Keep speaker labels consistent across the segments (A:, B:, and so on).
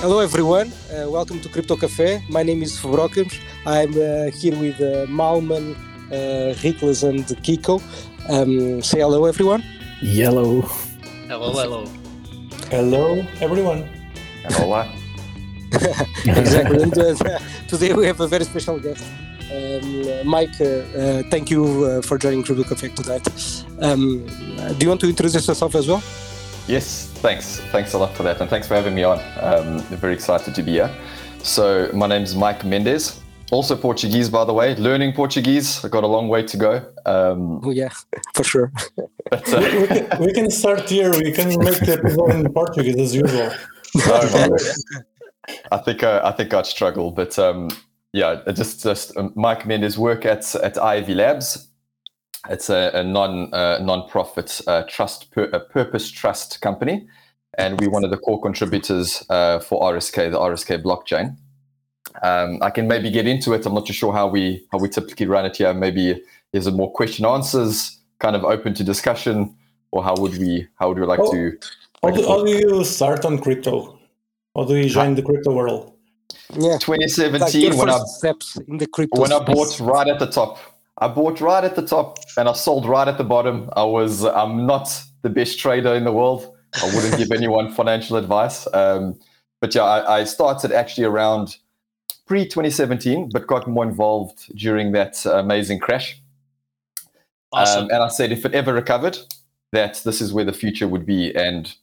A: Hello, everyone. Uh, welcome to Crypto Cafe. My name is Fabrokums. I'm uh, here with uh, Malman, uh, Rikles, and Kiko. Um, say hello, everyone.
B: Yellow.
C: Hello, hello.
D: Hello, everyone.
E: Hello.
A: exactly. and, uh, today we have a very special guest. Um, Mike, uh, uh, thank you uh, for joining Crypto Cafe tonight. Um, do you want to introduce yourself as well?
E: Yes, thanks. Thanks a lot for that, and thanks for having me on. Um, very excited to be here. So, my name's Mike Mendes, also Portuguese, by the way. Learning Portuguese. I've got a long way to go. Um,
A: Oh, yeah, for sure.
E: but,
D: We,
E: uh,
D: we can, we can start here. We can make the episode in Portuguese as usual.
E: no, no, I think uh, I think I'd struggle, but um, yeah, just just um, Mike Mendes work at at IOV Labs. It's a, a non uh, non-profit uh, trust pur- a purpose trust company, and we're one of the core contributors uh, for RSK, the RSK blockchain. Um, I can maybe get into it. I'm not too sure how we how we typically run it here. Maybe is it more question answers, kind of open to discussion, or how would we how would we like
D: Oh.
E: to?
D: How
E: make
D: do, how do you start on crypto? How do you join the crypto world?
A: Yeah.
E: 2017
A: your
E: when I
A: steps in the crypto
E: when I bought right at the top. I bought right at the top and I sold right at the bottom. I was I'm not the best trader in the world. I wouldn't give anyone financial advice. Um, but yeah, I, I started actually around pre 2017, but got more involved during that amazing crash.
C: Awesome.
E: Um, and I said if it ever recovered, that this is where the future would be. And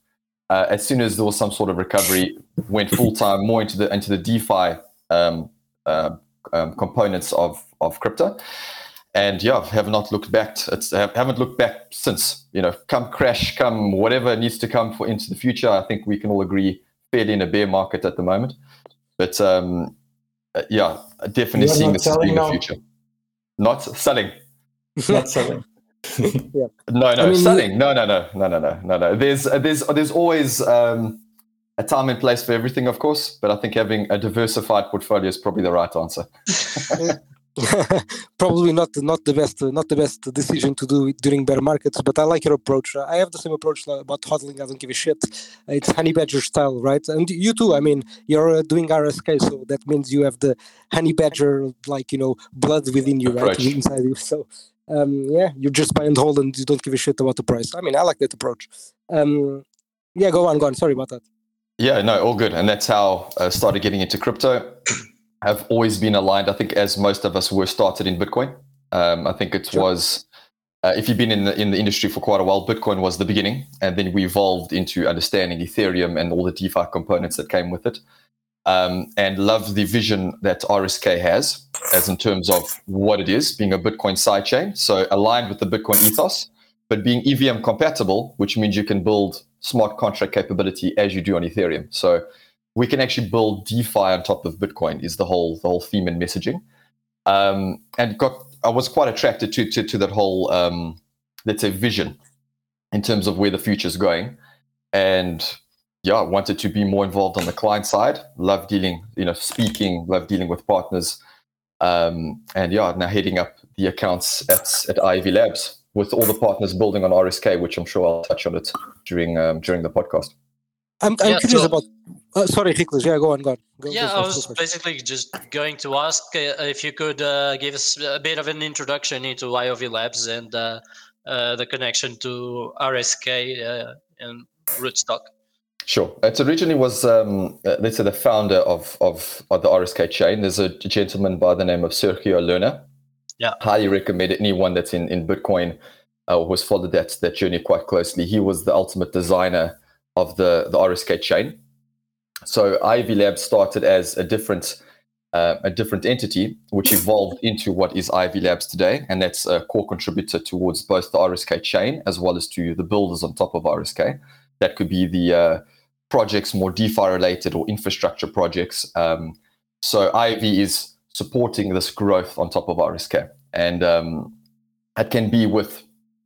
E: uh, as soon as there was some sort of recovery, went full time more into the into the DeFi um, uh, um, components of of crypto. And yeah, have not looked back. It's have- haven't looked back since. You know, come crash, come whatever needs to come for into the future. I think we can all agree fairly in a bear market at the moment. But um, uh, yeah, definitely seeing this as being the future. Not selling.
D: Not selling.
E: No, no,
A: I mean,
E: selling. No, no, no, no, no, no, no, no. There's, uh, there's, there's always um, a time and place for everything, of course. But I think having a diversified portfolio is probably the right answer.
A: probably not not the best not the best decision to do during bear markets but i like your approach. I have the same approach about hodling. I don't give a shit. It's honey badger style right? And you too i mean you're uh, doing rsk so that means you have the honey badger like you know blood within you right?
E: Approach.
A: inside you. So um yeah you just buy and hold and you don't give a shit about the price. I mean i like that approach. Um yeah go on go on. Sorry about that.
E: Yeah, no, all good. And that's how I started getting into crypto. I've always been aligned. I think as most of us were started in Bitcoin. Um, I think it
A: Sure.
E: was. Uh, if you've been in the in the industry for quite a while, Bitcoin was the beginning, and then we evolved into understanding Ethereum and all the DeFi components that came with it. Um, and love the vision that RSK has, as in terms of what it is, being a Bitcoin sidechain, so aligned with the Bitcoin ethos, but being EVM compatible, which means you can build smart contract capability as you do on Ethereum. So we can actually build DeFi on top of Bitcoin is the whole the whole theme and messaging. Um, and got I was quite attracted to to, to that whole um, let's say vision in terms of where the future is going, and yeah, I wanted to be more involved on the client side. Love dealing, you know, speaking. Love dealing with partners, um, and yeah, now heading up the accounts at at IOV Labs with all the partners building on RSK, which I'm sure I'll touch on it during um, during the podcast.
A: i'm, I'm
C: Yeah,
A: curious
C: so-
A: about uh, sorry Hiklas, yeah go on go on go,
C: yeah,
A: go
C: I was
A: go
C: basically just going to ask uh, if you could uh, give us a bit of an introduction into IOV Labs and uh, uh, the connection to RSK uh, and Rootstock.
E: Sure. It originally was, um, uh, let's say, the founder of, of, of the RSK chain. There's a gentleman by the name of Sergio Lerner.
C: Yeah.
E: Highly recommend anyone that's in, in Bitcoin uh, has followed that, that journey quite closely. He was the ultimate designer of the, the RSK chain. So IOV Labs started as a different uh, a different entity, which evolved into what is IOV Labs today, and that's a core contributor towards both the RSK chain as well as to the builders on top of RSK. That could be the uh, projects more DeFi related or infrastructure projects. Um, so IOV is supporting this growth on top of RSK, and um, it can be with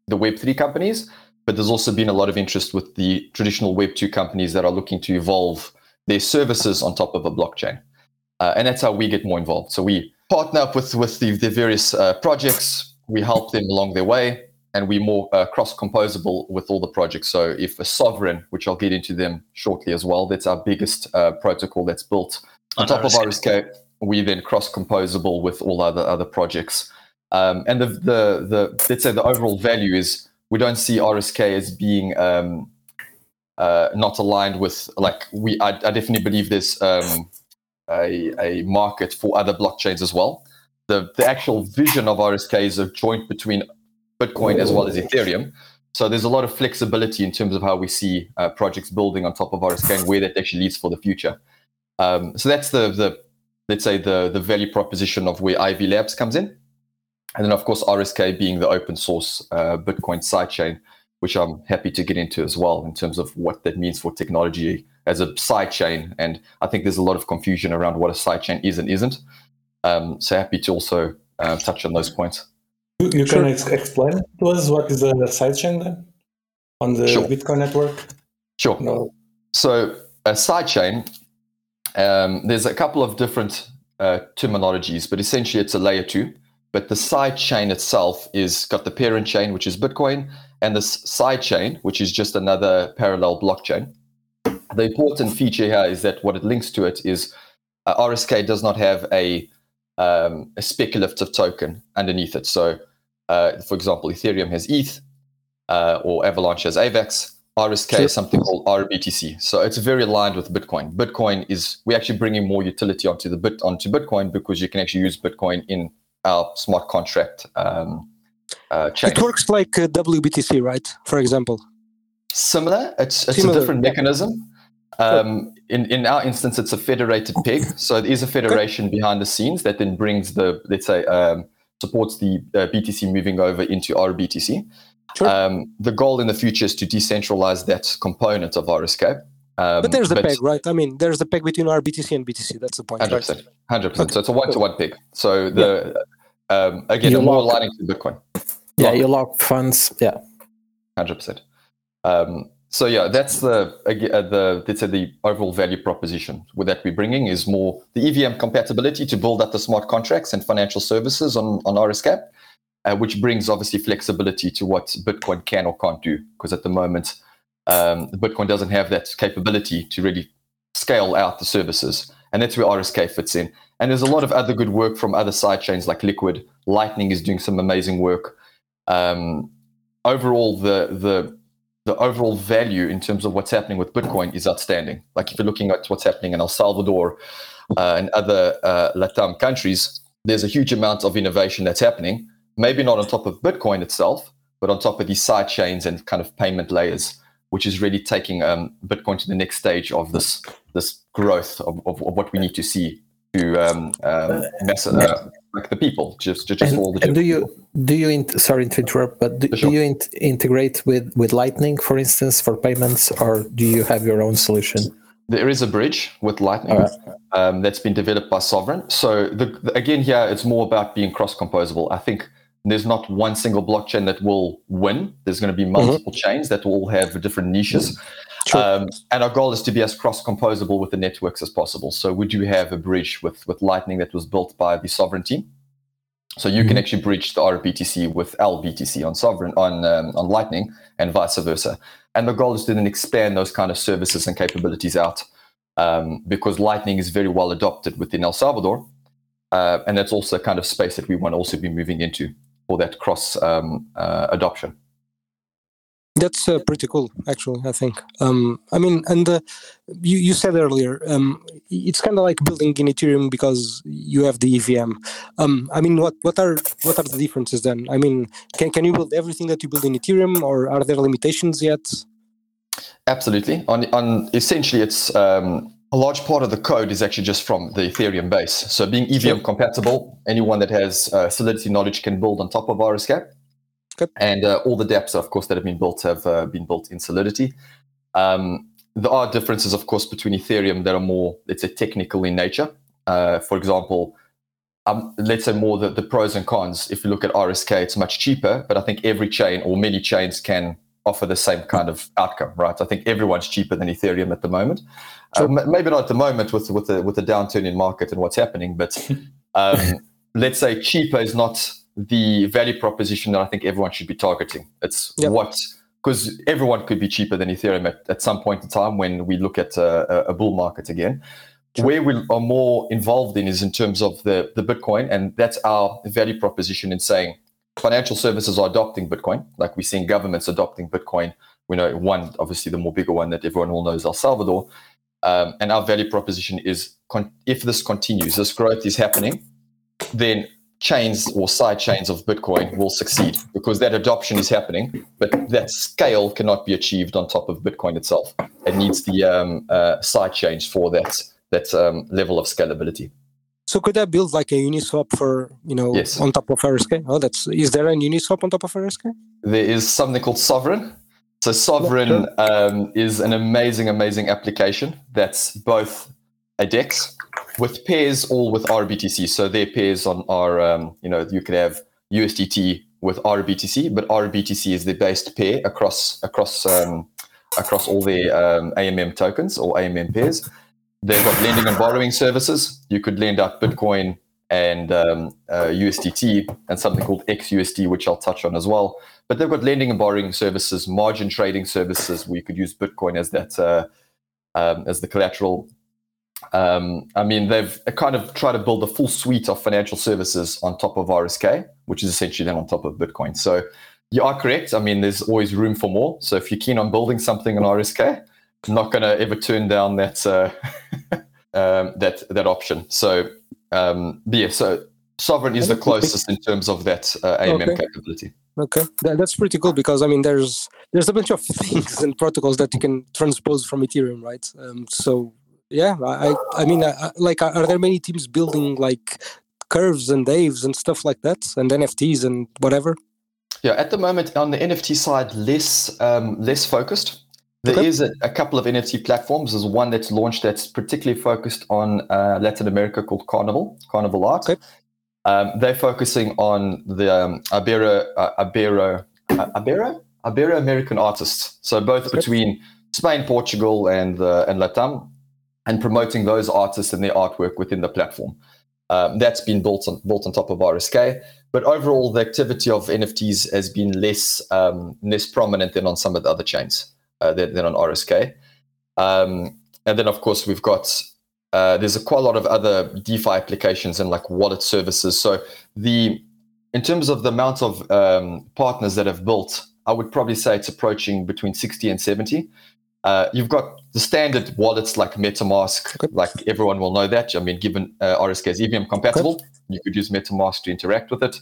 E: the Web3 companies, but there's also been a lot of interest with the traditional Web2 companies that are looking to evolve their services on top of a blockchain. Uh, and that's how we get more involved. So we partner up with, with the, the various uh, projects, we help them along their way. and we're more uh, cross-composable with all the projects. So if a Sovryn, which I'll get into them shortly as well, that's our biggest uh, protocol that's built on, on top RSK. of RSK, we then cross-composable with all other other projects. Um, and the, the the let's say the overall value is we don't see RSK as being um, uh, not aligned with like we. I, I definitely believe there's um, a, a market for other blockchains as well. The the actual vision of RSK is a joint between Bitcoin as well as Ethereum. So there's a lot of flexibility in terms of how we see uh, projects building on top of RSK and where that actually leads for the future. Um, so that's the the let's say the the value proposition of where IOV Labs comes in, and then of course RSK being the open source uh, Bitcoin sidechain, which I'm happy to get into as well in terms of what that means for technology as a sidechain. And I think there's a lot of confusion around what a sidechain is and isn't. Um, so happy to also uh, touch on those points.
D: You, you sure. can ex- explain to us what is a sidechain then on the sure. Bitcoin network?
E: Sure. No. So a sidechain, um, there's a couple of different uh, terminologies, but essentially it's a layer two. But the side chain itself is got the parent chain, which is Bitcoin, and the side chain, which is just another parallel blockchain. The important feature here is that what it links to it is uh, RSK does not have a um, a speculative token underneath it. So uh, for example, Ethereum has ETH uh, or Avalanche has AVAX. RSK sure. is something called RBTC. So it's very aligned with Bitcoin. Bitcoin is we're actually bringing more utility onto the bit onto Bitcoin because you can actually use Bitcoin in our smart contract um, uh, chain.
A: It works like uh, WBTC, right? For example.
E: Similar. It's it's Similar. a different mechanism. Um, in, in our instance, it's a federated peg. So it is a federation okay. behind the scenes that then brings the, let's say, um, supports the uh, BTC moving over into RBTC. Sure. Um, the goal in the future is to decentralize that component of RSK.
A: Um, but there's a peg, right? I mean, there's a peg between RBTC and BTC. That's the point.
E: 100%. Right? 100%. Okay. So it's a one to one peg. So the yeah. Um, again, you more lock, aligning to Bitcoin.
B: Yeah, lock. you lock funds. Yeah.
E: 100%. Um, so yeah, that's the uh, the let's say the overall value proposition with that we're bringing is more the EVM compatibility to build up the smart contracts and financial services on on RSK, uh, which brings obviously flexibility to what Bitcoin can or can't do because at the moment um, Bitcoin doesn't have that capability to really scale out the services, and that's where RSK fits in. And there's a lot of other good work from other side chains like Liquid. Lightning is doing some amazing work. Um, overall, the the the overall value in terms of what's happening with Bitcoin is outstanding. Like if you're looking at what's happening in El Salvador uh, and other uh, Latam countries, there's a huge amount of innovation that's happening. Maybe not on top of Bitcoin itself, but on top of these side chains and kind of payment layers, which is really taking um, Bitcoin to the next stage of this this growth of, of, of what we need to see to um, um, mess, uh, like the people, just just,
B: and,
E: all the.
B: And do you do you in, sorry to interrupt, but do, sure. do you in, integrate with with Lightning, for instance, for payments, or do you have your own solution?
E: There is a bridge with Lightning right. um, that's been developed by Sovryn. So the, the, again, here it's more about being cross-composable. I think there's not one single blockchain that will win. There's going to be mm-hmm. multiple mm-hmm. chains that will all have different niches. Mm-hmm. Sure. Um, and our goal is to be as cross-composable with the networks as possible. So we do have a bridge with, with Lightning that was built by the Sovryn team. So you mm-hmm. can actually bridge the RBTC with LBTC on Sovryn on um, on Lightning and vice versa. And the goal is to then expand those kind of services and capabilities out um, because Lightning is very well adopted within El Salvador, uh, and that's also a kind of space that we want to also be moving into for that cross um, uh, adoption.
A: That's uh, pretty cool, actually. I think. Um, I mean, and uh, you you said earlier, um, it's kind of like building in Ethereum because you have the EVM. Um, I mean, what what are what are the differences then? I mean, can can you build everything that you build in Ethereum, or are there limitations yet?
E: Absolutely. On on essentially, it's um, a large part of the code is actually just from the Ethereum base. So being EVM compatible, anyone that has uh, Solidity knowledge can build on top of RSK. And uh, all the dApps, of course, that have been built have uh, been built in Solidity. Um, there are differences, of course, between Ethereum that are more, let's say, technical in nature. Uh, for example, um, let's say more the, the pros and cons. If you look at RSK, it's much cheaper, but I think every chain or many chains can offer the same kind of outcome, right? I think everyone's cheaper than Ethereum at the moment. Sure. Uh, maybe not at the moment with with the with the downturn in market and what's happening, but um, let's say cheaper is not the value proposition that I think everyone should be targeting. It's
A: Yep.
E: what because everyone could be cheaper than Ethereum at, at some point in time when we look at uh, a, a bull market again. Where we are more involved in is in terms of the, the Bitcoin, and that's our value proposition in saying financial services are adopting Bitcoin, like we're seeing governments adopting Bitcoin. We know one, obviously, the more bigger one that everyone will know is El Salvador. Um, and our value proposition is con- if this continues, this growth is happening, then chains or side chains of Bitcoin will succeed because that adoption is happening, but that scale cannot be achieved on top of Bitcoin itself. It needs the um, uh, side chains for that that um, level of scalability.
A: So could I build like a Uniswap for you know
E: Yes.
A: on top of RSK? Oh, that's is there an Uniswap on top of RSK?
E: There is something called Sovryn. So Sovryn um, is an amazing, amazing application that's both a DEX with pairs all with RBTC. So their pairs on are, um, you know, you could have USDT with RBTC, but RBTC is the based pair across across um, across all the um, AMM tokens or AMM pairs. They've got lending and borrowing services. You could lend out Bitcoin and um, uh, USDT and something called XUSD, which I'll touch on as well. But they've got lending and borrowing services, margin trading services, where you could use Bitcoin as that uh, um, as the collateral. Um, I mean, they've kind of tried to build a full suite of financial services on top of RSK, which is essentially then on top of Bitcoin. So you are correct. I mean, there's always room for more. So if you're keen on building something on RSK, I'm not going to ever turn down that uh, um, that that option. So um, yeah, so Sovryn is the closest in terms of that uh, AMM
A: Okay.
E: capability.
A: Okay, that, that's pretty cool because I mean, there's there's a bunch of things and protocols that you can transpose from Ethereum, right? Um, so yeah, I I, mean, I, I- like, are there many teams building like curves and waves and stuff like that, and NFTs and whatever?
E: Yeah, at the moment on the NFT side, less um, less focused. There is
A: Okay.
E: a, a couple of NFT platforms. There's one that's launched that's particularly focused on uh, Latin America called Carnival, Carnival Art.
A: Okay.
E: Um, they're focusing on the um, Ibero, uh, Ibero, uh, Ibero, Ibero American artists. So both
A: Okay.
E: between Spain, Portugal, and uh, and Latam, and promoting those artists and their artwork within the platform. Um, that's been built on built on top of RSK. But overall, the activity of NFTs has been less um, less prominent than on some of the other chains uh, than, than on RSK. Um, and then, of course, we've got uh, there's a quite a lot of other DeFi applications and like wallet services. So the in terms of the amount of um, partners that have built, I would probably say it's approaching between 60 and 70. Uh, you've got the standard wallets like MetaMask,
A: Okay.
E: like everyone will know that. I mean, given uh, RSK is EVM compatible, you could use MetaMask to interact with it.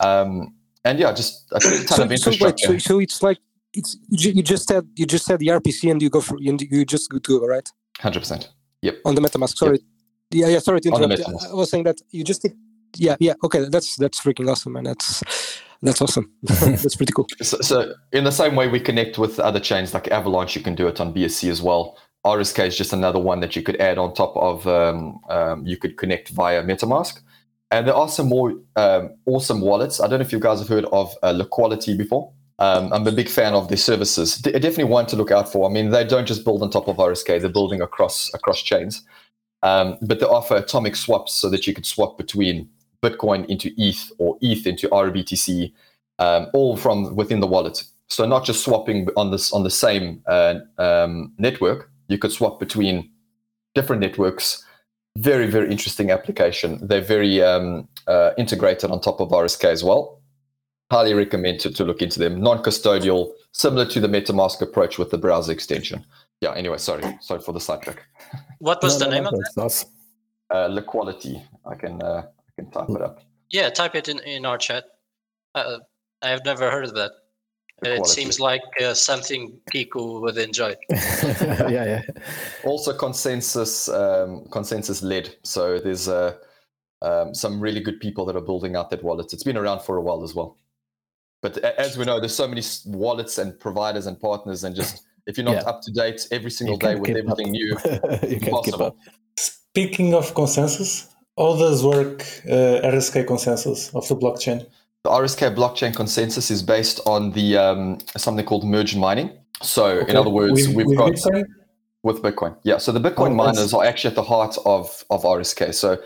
E: Um, and yeah, just a ton
A: So,
E: of
A: so wait, so, so it's like it's you just said you just said the RPC and you go for and you just go to right
E: 100%. Yep.
A: On the MetaMask. Sorry, yeah, yeah. Sorry to
E: On the
A: interrupt. I was saying that you just did. Yeah, yeah. Okay, that's that's freaking awesome, man. That's that's awesome. that's pretty cool.
E: So, so in the same way we connect with other chains like Avalanche, you can do it on BSC as well. RSK is just another one that you could add on top of. Um, um, you could connect via MetaMask, and there are some more um, awesome wallets. I don't know if you guys have heard of uh, Liquality before. Um, I'm a big fan of their services. D- definitely one to look out for. I mean, they don't just build on top of RSK; they're building across across chains. Um, but they offer atomic swaps so that you could swap between Bitcoin into ETH or ETH into RBTC um, all from within the wallet. So not just swapping on this on the same uh, um, network. You could swap between different networks. Very very interesting application. They're very um, uh, integrated on top of RSK as well. Highly recommend to, to look into them. Non-custodial, similar to the MetaMask approach with the browser extension. Yeah. Anyway, sorry, sorry for the sidetrack.
C: What was
B: No,
C: the
B: no,
C: name
B: no,
C: of that?
B: that's.
E: Uh, Liquality. I can uh, I can type it up.
C: Yeah, type it in, in our chat. Uh, I have never heard of that. It seems like uh, something Kiku would enjoy.
B: yeah, yeah.
E: also ConsenSys um, ConsenSys led so there's uh, um, some really good people that are building out that wallet it's been around for a while as well but as we know there's so many wallets and providers and partners and just if you're not
B: Yeah.
E: up to date every single
B: You
E: day with
B: keep up.
E: everything new
B: you can't keep
E: impossible.
B: up.
D: Speaking of consensus, how does work uh, RSK consensus of the blockchain?
E: the rsk blockchain consensus is based on the um, something called merge mining so in other words
D: With-
E: we've
D: with
E: got
D: Bitcoin?
E: with Bitcoin. Yeah. So the Bitcoin
D: Oh,
E: miners are actually at the heart of, of RSK. So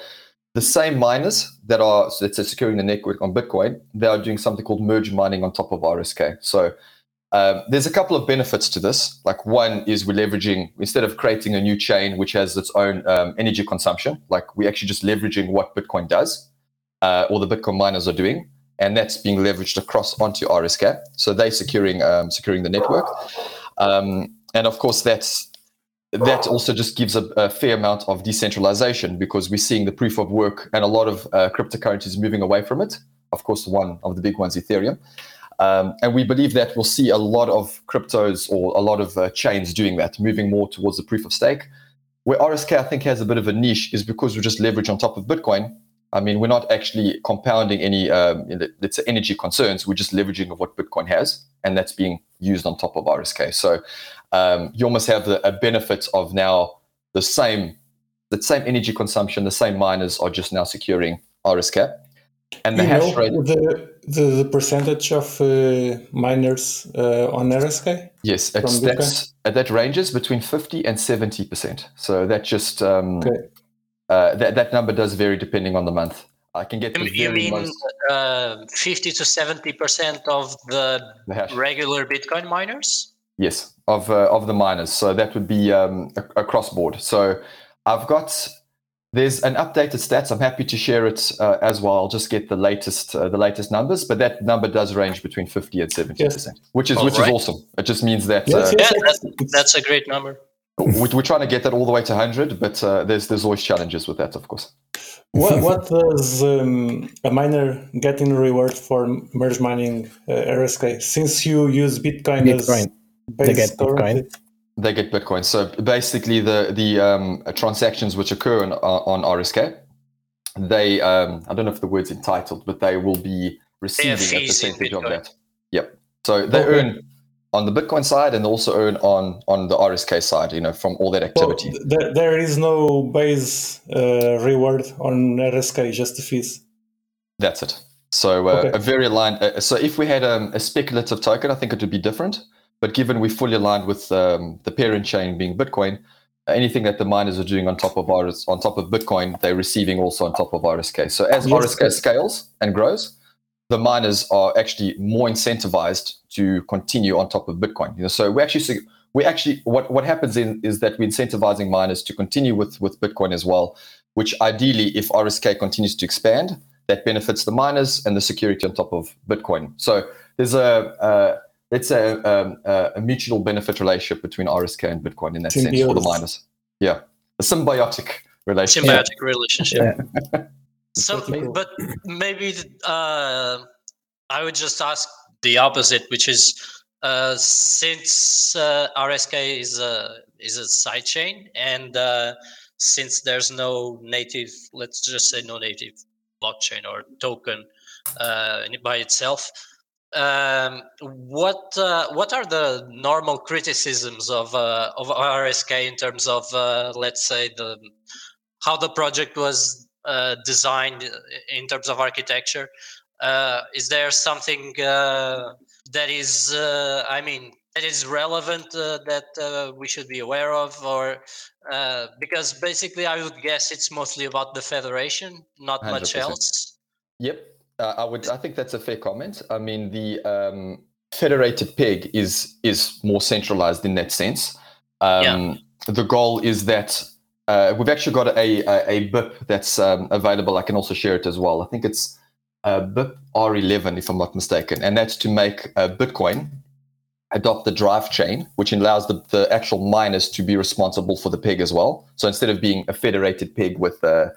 E: the same miners that are let's say securing the network on Bitcoin, they are doing something called merge mining on top of RSK. So um, there's a couple of benefits to this. Like one is we're leveraging instead of creating a new chain which has its own um, energy consumption, like we're actually just leveraging what Bitcoin does, uh, or the Bitcoin miners are doing, and that's being leveraged across onto RSK. So they're securing um, securing the network, um, and of course that's that also just gives a, a, fair amount of decentralization because we're seeing the proof of work and a lot of uh, cryptocurrencies moving away from it. Of course, one of the big ones, Ethereum. Um, and we believe that we'll see a lot of cryptos or a lot of uh, chains doing that, moving more towards the proof of stake. Where RSK, I think, has a bit of a niche is because we just leverage on top of Bitcoin. I mean, we're not actually compounding any, um, let's say, energy concerns. We're just leveraging of what Bitcoin has, and that's being used on top of RSK. So um, you almost have the, a benefit of now the same, the same energy consumption. The same miners are just now securing RSK,
D: and the you hash rate. The, the, the percentage of uh, miners uh, on RSK?
E: Yes, it's, that's, uh, that ranges between 50 and 70%. So that just, um, okay. uh, that, that number does vary depending on the month. I can get
C: You mean most... uh, 50 to 70% of the, the regular Bitcoin miners?
E: Yes, of, uh, of the miners. So that would be um, across board. So I've got there's an updated stats. I'm happy to share it uh, as well. I'll just get the latest uh, the latest numbers, but that number does range between 50 and 70 yes. percent, which is All which right. is awesome. It just means that
C: yes, uh, yeah, that's, that's, a great number.
E: We're trying to get that all the way to 100, but uh, there's there's always challenges with that, of course.
D: what what does um, a miner get in reward for merge mining uh, RSK? Since you use Bitcoin, Bitcoin. as base they get Bitcoin
E: they get Bitcoin. So basically, the the um, transactions which occur on, on RSK, they um, I don't know if the word's entitled, but they will be receiving a percentage of that. Yep. So they okay. earn on the Bitcoin side and also earn on on the RSK side. You know, from all that activity.
D: Well, there, there is no base uh, reward on RSK, just the fees.
E: That's it. So uh, okay. a very aligned. Uh, so if we had um, a speculative token, I think it would be different. But given we're fully aligned with um, the parent chain being Bitcoin, anything that the miners are doing on top of RS, on top of Bitcoin, they're receiving also on top of RSK. So as yes. RSK scales and grows, the miners are actually more incentivized to continue on top of Bitcoin. You know, so we actually we actually what what happens in, is that we're incentivizing miners to continue with with Bitcoin as well. Which ideally, if RSK continues to expand, that benefits the miners and the security on top of Bitcoin. So there's a, a it's a, um, a, a mutual benefit relationship between RSK and Bitcoin in that Symbiosis. sense for the miners. Yeah, a symbiotic relationship.
C: Symbiotic relationship. Yeah. so, but maybe uh, I would just ask the opposite, which is uh, since uh, RSK is a is a sidechain, and uh, since there's no native, let's just say no native blockchain or token uh, by itself um, what uh, what are the normal criticisms of uh, of RSK in terms of uh, let's say the how the project was uh, designed in terms of architecture? Uh, is there something uh, that is I mean that is relevant that we should be aware of, or because basically I would guess it's mostly about the federation, not 100%. much else.
E: Yep. Uh, I would. I think that's a fair comment. I mean, the um, federated peg is is more centralized in that sense. Um, yeah. The goal is that uh, we've actually got a, a, a BIP that's um, available. I can also share it as well. I think it's uh, BIP R11, if I'm not mistaken, and that's to make uh, Bitcoin adopt the drive chain, which allows the, the actual miners to be responsible for the peg as well. So instead of being a federated peg with uh,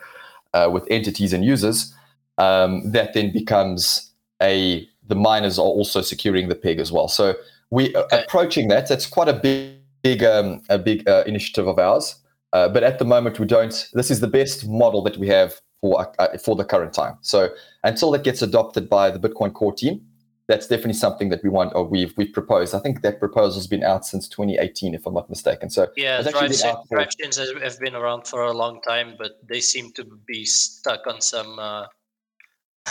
E: uh, with entities and users, um, that then becomes a the miners are also securing the peg as well. So we are approaching that. That's quite a big, big, um, a big uh, initiative of ours. Uh, but at the moment, we don't. This is the best model that we have for uh, for the current time. So until that gets adopted by the Bitcoin core team, that's definitely something that we want or we've we've proposed. I think that proposal's been out since 2018, if I'm not mistaken. So
C: yeah, drive, drive chains have been around for a long time, but they seem to be stuck on some uh,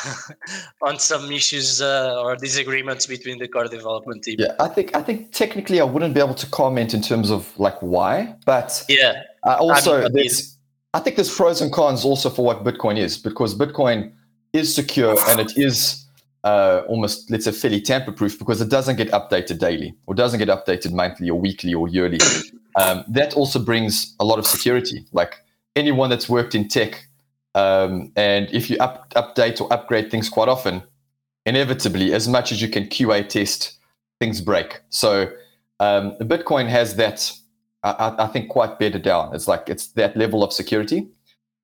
C: on some issues uh, or disagreements between the core development team.
E: Yeah, I think I think technically I wouldn't be able to comment in terms of like why, but
C: yeah,
E: uh, also I mean, I think there's pros and cons also for what Bitcoin is because Bitcoin is secure and it is uh, almost let's say fairly tamper proof because it doesn't get updated daily or doesn't get updated monthly or weekly or yearly. Um, that also brings a lot of security. Like anyone that's worked in tech, um, and if you up, update or upgrade things quite often, inevitably, as much as you can QA test, things break. So um, Bitcoin has that, I, I, think, quite better down. It's like it's that level of security.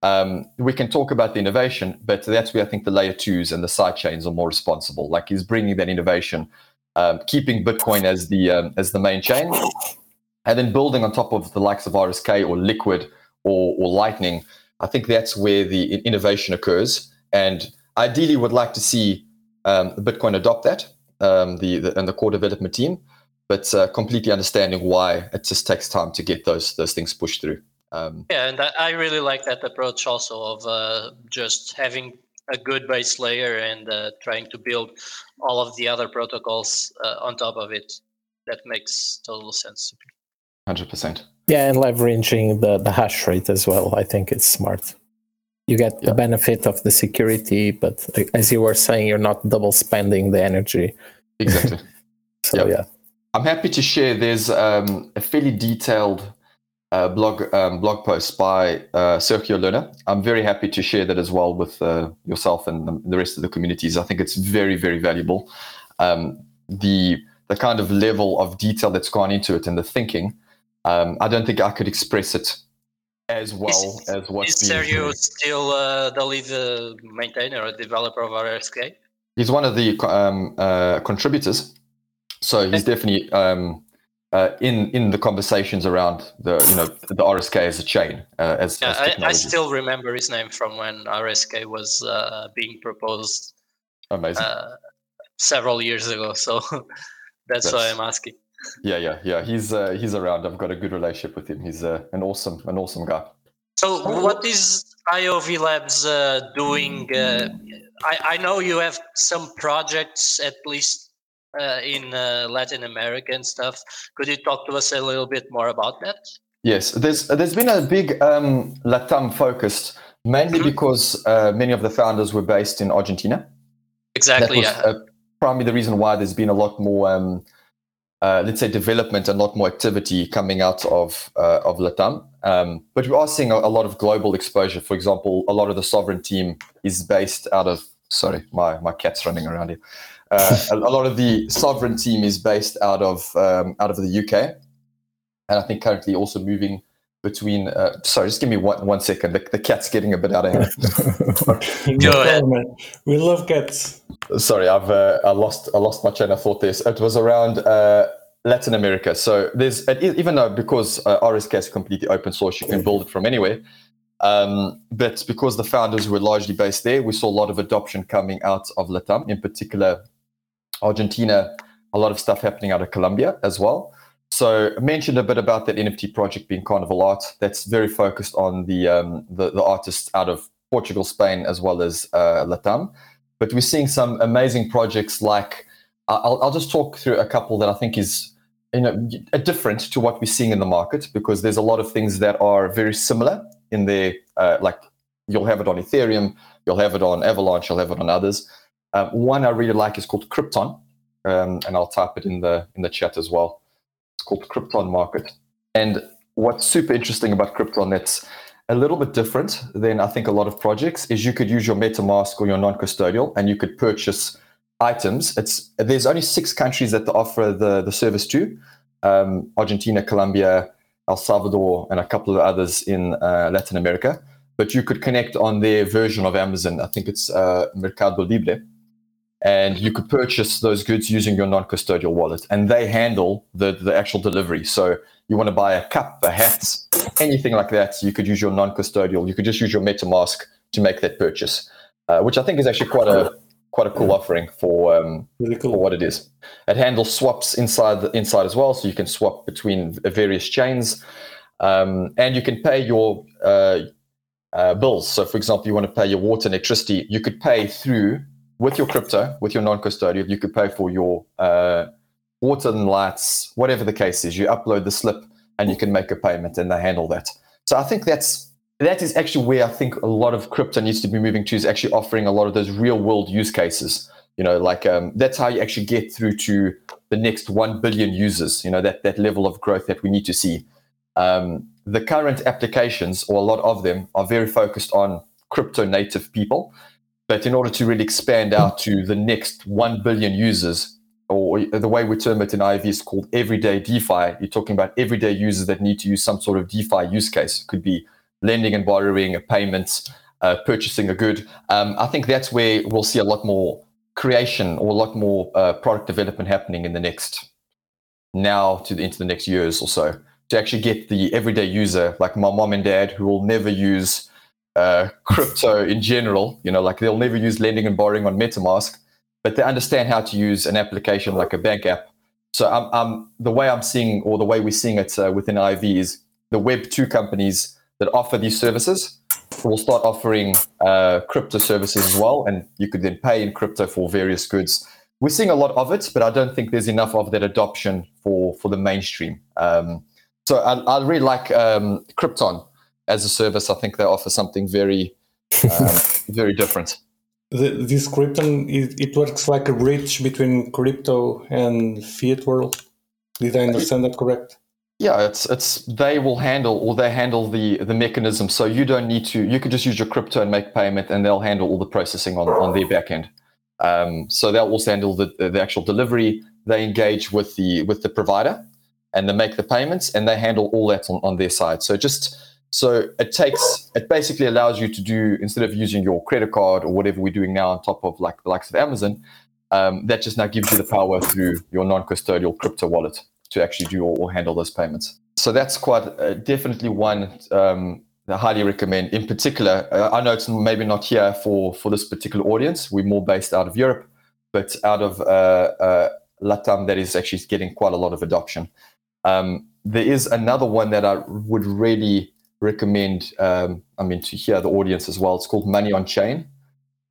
E: Um, we can talk about the innovation, but that's where I think the layer twos and the side chains are more responsible. Like he's bringing that innovation, um, keeping Bitcoin as the um, as the main chain, and then building on top of the likes of RSK or Liquid or, or Lightning. I think that's where the innovation occurs, and ideally would like to see um, Bitcoin adopt that, um, the, the, and the core development team, but uh, completely understanding why it just takes time to get those those things pushed through.
C: Um, yeah, and I really like that approach also of uh, just having a good base layer and uh, trying to build all of the other protocols uh, on top of it. That makes total sense.
E: Hundred percent.
B: Yeah, and leveraging the the hash rate as well. I think it's smart. You get yeah. the benefit of the security, but as you were saying, you're not double spending the energy.
E: Exactly.
B: so yep. yeah.
E: I'm happy to share. There's um, a fairly detailed uh, blog um, blog post by uh, Sergio Lerner. I'm very happy to share that as well with uh, yourself and the rest of the communities. I think it's very very valuable. Um, the the kind of level of detail that's gone into it and the thinking. Um, I don't think I could express it as well
C: is,
E: as what.
C: Is Sergio is still uh, the lead uh, maintainer or developer of RSK?
E: He's one of the um, uh, contributors, so he's definitely um, uh, in in the conversations around the you know the RSK as a chain. Uh, as,
C: yeah,
E: as
C: I, I, still remember his name from when RSK was uh, being proposed.
E: Amazing.
C: Uh, several years ago, so that's, that's, why I'm asking.
E: Yeah, yeah, yeah. He's uh, he's around. I've got a good relationship with him. He's uh, an awesome an awesome guy.
C: So, what is IOV Labs uh, doing? Uh, I I know you have some projects at least uh, in uh, Latin America and stuff. Could you talk to us a little bit more about that?
E: Yes, there's there's been a big um, Latam focused, mainly mm-hmm. because uh, many of the founders were based in Argentina.
C: Exactly. That was, yeah. Uh,
E: probably the reason why there's been a lot more, um, uh, let's say, development and a lot more activity coming out of uh, of Latam. Um, but we are seeing a, a lot of global exposure. For example, a lot of the Sovryn team is based out of. Sorry, my my cat's running around here. Uh, a, a, lot of the Sovryn team is based out of um, out of the UK, and I think currently also moving between. Uh, sorry, just give me one one second. The, the cat's getting a bit out of hand.
C: Go ahead.
D: We love cats.
E: Sorry, I've uh, I lost I lost my train of thought. This it was around. Uh, Latin America. So there's even though because uh, RSK is completely open source, you can build it from anywhere. Um, but because the founders were largely based there, we saw a lot of adoption coming out of Latam, in particular Argentina, a lot of stuff happening out of Colombia as well. So I mentioned a bit about that NFT project being Carnival Art. That's very focused on the um, the, the, artists out of Portugal, Spain, as well as uh, Latam. But we're seeing some amazing projects like I'll, I'll just talk through a couple that I think is you know different to what we're seeing in the market because there's a lot of things that are very similar in there. Uh, like you'll have it on Ethereum, you'll have it on Avalanche, you'll have it on others. Um, one I really like is called Kripton, um, and I'll type it in the in the chat as well. It's called Kripton Market. And what's super interesting about Kripton that's a little bit different than I think a lot of projects is you could use your MetaMask or your non-custodial, and you could purchase items. It's there's only six countries that offer the the service to: um, Argentina, Colombia, El Salvador, and a couple of others in uh, Latin America. But you could connect on their version of Amazon. I think it's uh, Mercado Libre and you could purchase those goods using your non-custodial wallet. And they handle the, the actual delivery. So you want to buy a cup a hat anything like that you could use your non-custodial you could just use your metamask to make that purchase uh, which i think is actually quite a quite a cool offering for, um, really cool. for what it is. It handles swaps inside the, inside as well so you can swap between various chains um, and you can pay your uh, uh, bills. So for example you want to pay your water and electricity you could pay through with your crypto, with your non-custodial, you could pay for your uh, water and lights, whatever the case is. You upload the slip and you can make a payment, and they handle that. So I think that's that is actually where I think a lot of crypto needs to be moving to is actually offering a lot of those real world use cases. You know, like um, that's how you actually get through to the next 1 billion users, you know, that, that level of growth that we need to see. Um, the current applications, or a lot of them, are very focused on crypto native people. But in order to really expand out to the next 1 billion users, or the way we term it in IOV is called everyday DeFi, you're talking about everyday users that need to use some sort of DeFi use case. It could be lending and borrowing, a payments, uh, purchasing a good. Um, I think that's where we'll see a lot more creation or a lot more uh, product development happening in the next now to the, into the next years or so to actually get the everyday user like my mom and dad who will never use uh, crypto in general you know like they'll never use lending and borrowing on metamask but they understand how to use an application like a bank app so I'm, I'm the way i'm seeing or the way we're seeing it uh, within IOV is the web 2 companies that offer these services will start offering uh, crypto services as well, and you could then pay in crypto for various goods. We're seeing a lot of it, but I don't think there's enough of that adoption for for the mainstream. Um, so I, I, really like um, Kripton as a service. I think they offer something very um, very different.
D: The, this Kripton it, it works like a bridge between crypto and fiat world. Did I understand that correct?
E: Yeah, it's it's they will handle or they handle the the mechanism. So you don't need to. You could just use your crypto and make payment, and they'll handle all the processing on on their backend. Um, so they'll also handle the the actual delivery. They engage with the with the provider, and they make the payments, and they handle all that on, on their side. So just so it takes it basically allows you to do instead of using your credit card or whatever we're doing now on top of like the likes of Amazon, um, that just now gives you the power through your non-custodial crypto wallet to actually do or, or handle those payments. So that's quite uh, definitely one um, I highly recommend. In particular, uh, I know it's maybe not here for for this particular audience. We're more based out of Europe, but out of uh, uh, Latam, that is actually getting quite a lot of adoption. Um, there is another one that I would really recommend. Um, I mean, to hear the audience as well. It's called Money on Chain.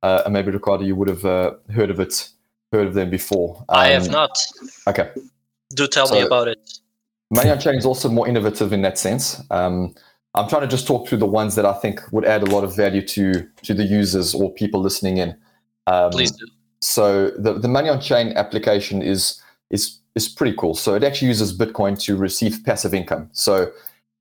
E: Uh, and maybe Ricardo, you would have uh, heard of it, heard of them before. Um,
C: I have um, not.
E: Okay.
C: Do tell so, me about it.
E: Money on Chain is also more innovative in that sense. Um, I'm trying to just talk through the ones that I think would add a lot of value to to the users or people listening in.
C: Um, Please do.
E: So the, the Money on Chain application is is is pretty cool. So it actually uses Bitcoin to receive passive income. So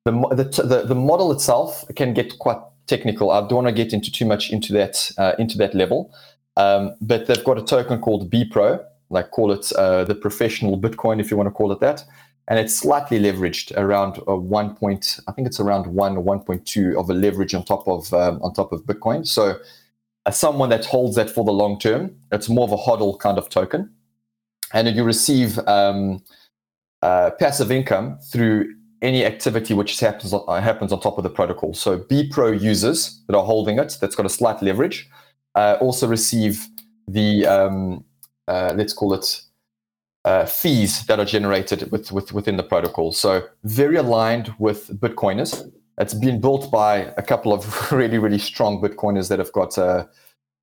E: the the the, model itself can get quite technical. I don't want to get into too much into that uh, into that level. Um, but they've got a token called B Pro, like call it uh, the professional Bitcoin, if you want to call it that. And it's slightly leveraged around a one point, I think it's around one or 1.2 of a leverage on top of um, on top of Bitcoin. So as someone that holds that for the long term, it's more of a hodl kind of token. And you receive um, uh, passive income through any activity which happens on, uh, happens on top of the protocol. So B Pro users that are holding it, that's got a slight leverage, uh, also receive the um, uh, let's call it uh, fees that are generated with, with, within the protocol. So very aligned with Bitcoiners. It's been built by a couple of really, really strong Bitcoiners that have got, uh,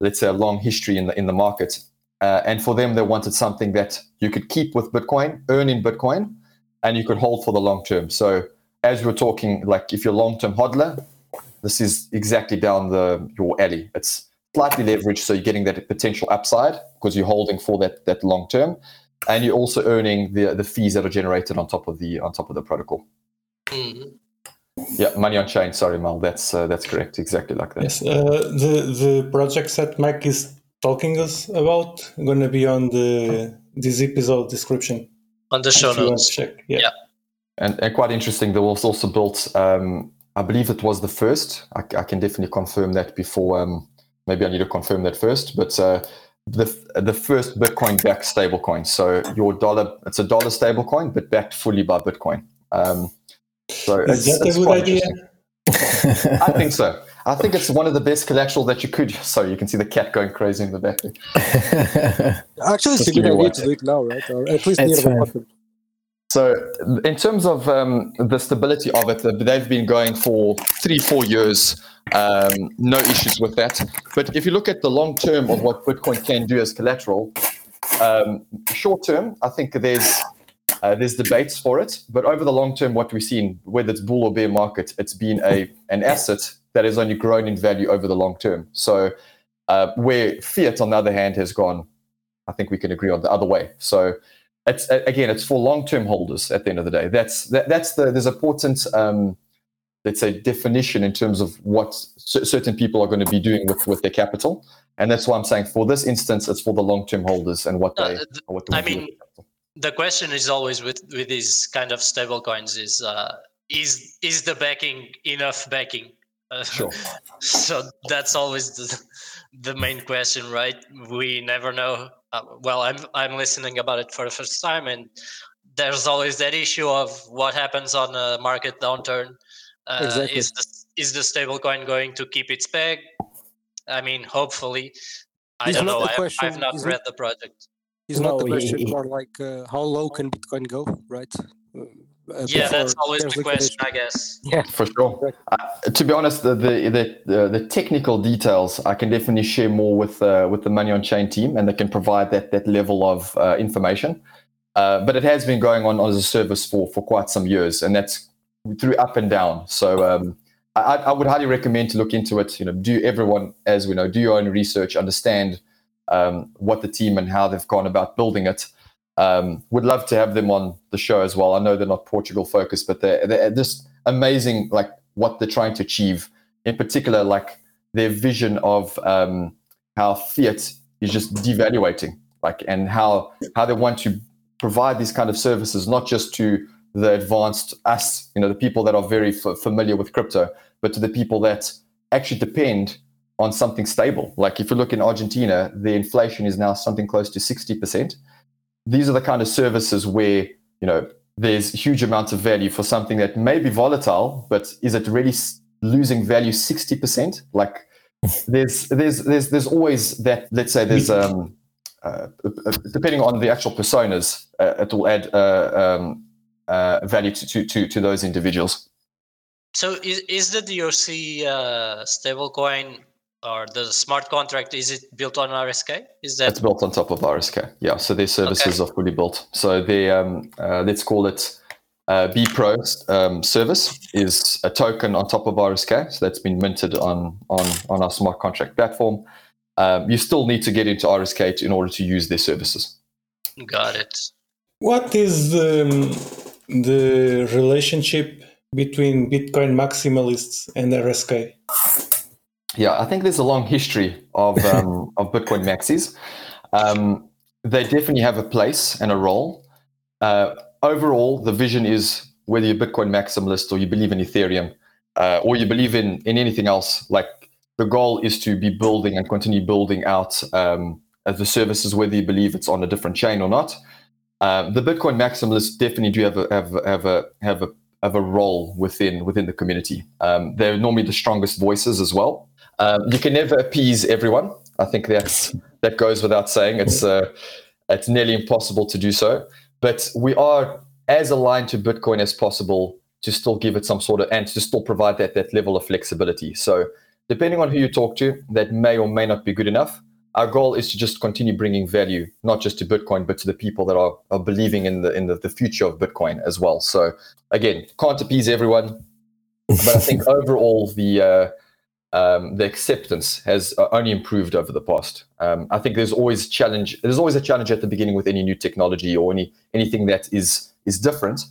E: let's say, a long history in the in the market. Uh, and for them, they wanted something that you could keep with Bitcoin, earn in Bitcoin, and you could hold for the long term. So as we are talking, like if you're a long-term hodler, this is exactly down the your alley. It's slightly leveraged, so you're getting that potential upside because you're holding for that that long term, and you're also earning the the fees that are generated on top of the on top of the protocol. Mm-hmm. Yeah, money on chain. Sorry, Mal. That's uh, that's correct. Exactly like that.
D: Yes. Uh, the the projects that Mike is talking us about going to be on the this episode description
C: on the show notes.
D: Check. Yeah.
C: yeah.
E: And, and quite interesting. There was also built. Um, I believe it was the first. I, I can definitely confirm that before um, maybe I need to confirm that first, but uh, the the first Bitcoin backed stablecoin. So your dollar, it's a dollar stablecoin, but backed fully by Bitcoin. Um, so
D: is it's, that it's a good idea?
E: I think so. I think it's one of the best collateral that you could. Sorry, you can see the cat going crazy in the back.
A: Actually, it's a good idea to do it now, right? Or at least near the
E: so, in terms of um, the stability of it, they've been going for three, four years. Um, no issues with that. But if you look at the long term of what Bitcoin can do as collateral, um, short term, I think there's uh, there's debates for it. But over the long term, what we've seen, whether it's bull or bear market, it's been a an asset that has only grown in value over the long term. So uh, where fiat, on the other hand, has gone, I think we can agree on the other way. So it's again, it's for long-term holders at the end of the day. That's that, that's the there's a potent um, let's say definition in terms of what c- certain people are going to be doing with with their capital, and that's why I'm saying for this instance, it's for the long-term holders and what they. Uh, what
C: they I mean, the question is always with with these kind of stable coins is uh, is is the backing enough backing?
E: Uh, sure.
C: so that's always the the main question, right? We never know. Uh, well, I'm I'm listening about it for the first time, and there's always that issue of what happens on a market downturn. Uh, exactly. Is the is the stablecoin going to keep its peg? I mean, hopefully. I don't know. I've, I've, not read not, the project.
A: It's no, not the question he, he, more like uh, how low can Bitcoin go, right?
C: Uh, yeah, that's always the question, I guess.
E: Yeah, for sure. Uh, to be honest, the, the the, the technical details I can definitely share more with uh, with the Money on Chain team, and they can provide that that level of uh, information. Uh, but it has been going on as a service for for quite some years, and that's through up and down. So um, I, I would highly recommend to look into it. You know, do everyone, as we know, do your own research, understand um, what the team and how they've gone about building it. Um, would love to have them on the show as well. I know they're not Portugal focused, but they're, they're just amazing, like what they're trying to achieve. In particular, like their vision of um, how fiat is just devaluating, like and how how they want to provide these kind of services, not just to the advanced us, you know, the people that are very f- familiar with crypto, but to the people that actually depend on something stable. Like if you look in Argentina, the inflation is now something close to sixty percent these are the kind of services where you know there's huge amounts of value for something that may be volatile, but is it really losing value 60%? Like there's there's there's there's always that let's say there's um uh, depending on the actual personas, uh, it will add uh, um, uh, value to, to, to those individuals.
C: So is, is the DRC uh, stablecoin or the smart contract is it built on RSK? Is that
E: it's built on top of RSK? Yeah. So their services okay. are fully built. So they um, uh, let's call it uh, B Pro um, service is a token on top of RSK. So that's been minted on on on our smart contract platform. Um, you still need to get into RSK in order to use their services.
C: Got it.
D: What is um, the relationship between Bitcoin maximalists and RSK?
E: Yeah, I think there's a long history of um, of Bitcoin maxis. Um, they definitely have a place and a role. Uh, overall, the vision is whether you're Bitcoin maximalist or you believe in Ethereum uh, or you believe in in anything else. Like the goal is to be building and continue building out um, the services, whether you believe it's on a different chain or not. Uh, the Bitcoin maximalists definitely do have a have, have a have a have a role within within the community. Um, they're normally the strongest voices as well. Um, you can never appease everyone. I think that's that goes without saying. It's uh, it's nearly impossible to do so. But we are as aligned to Bitcoin as possible to still give it some sort of and to still provide that that level of flexibility. So depending on who you talk to, that may or may not be good enough. Our goal is to just continue bringing value, not just to Bitcoin, but to the people that are, are believing in the in the, the future of Bitcoin as well. So again, can't appease everyone, but I think overall the uh, um, the acceptance has uh, only improved over the past. Um, I think there's always challenge. There's always a challenge at the beginning with any new technology or any anything that is is different.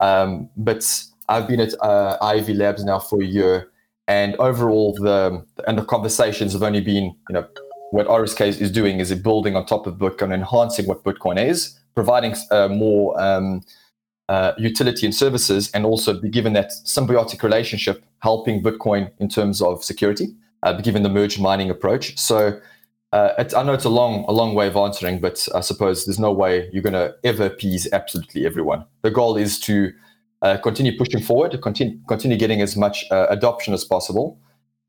E: Um, but I've been at uh, IOV Labs now for a year, and overall the and the conversations have only been you know what RSK is doing is it building on top of Bitcoin, enhancing what Bitcoin is, providing uh, more um, uh, utility and services, and also be given that symbiotic relationship, helping Bitcoin in terms of security, uh, given the merge mining approach. So uh, I know it's a long, a long way of answering, but I suppose there's no way you're going to ever appease absolutely everyone. The goal is to uh, continue pushing forward, to continue, continue getting as much uh, adoption as possible,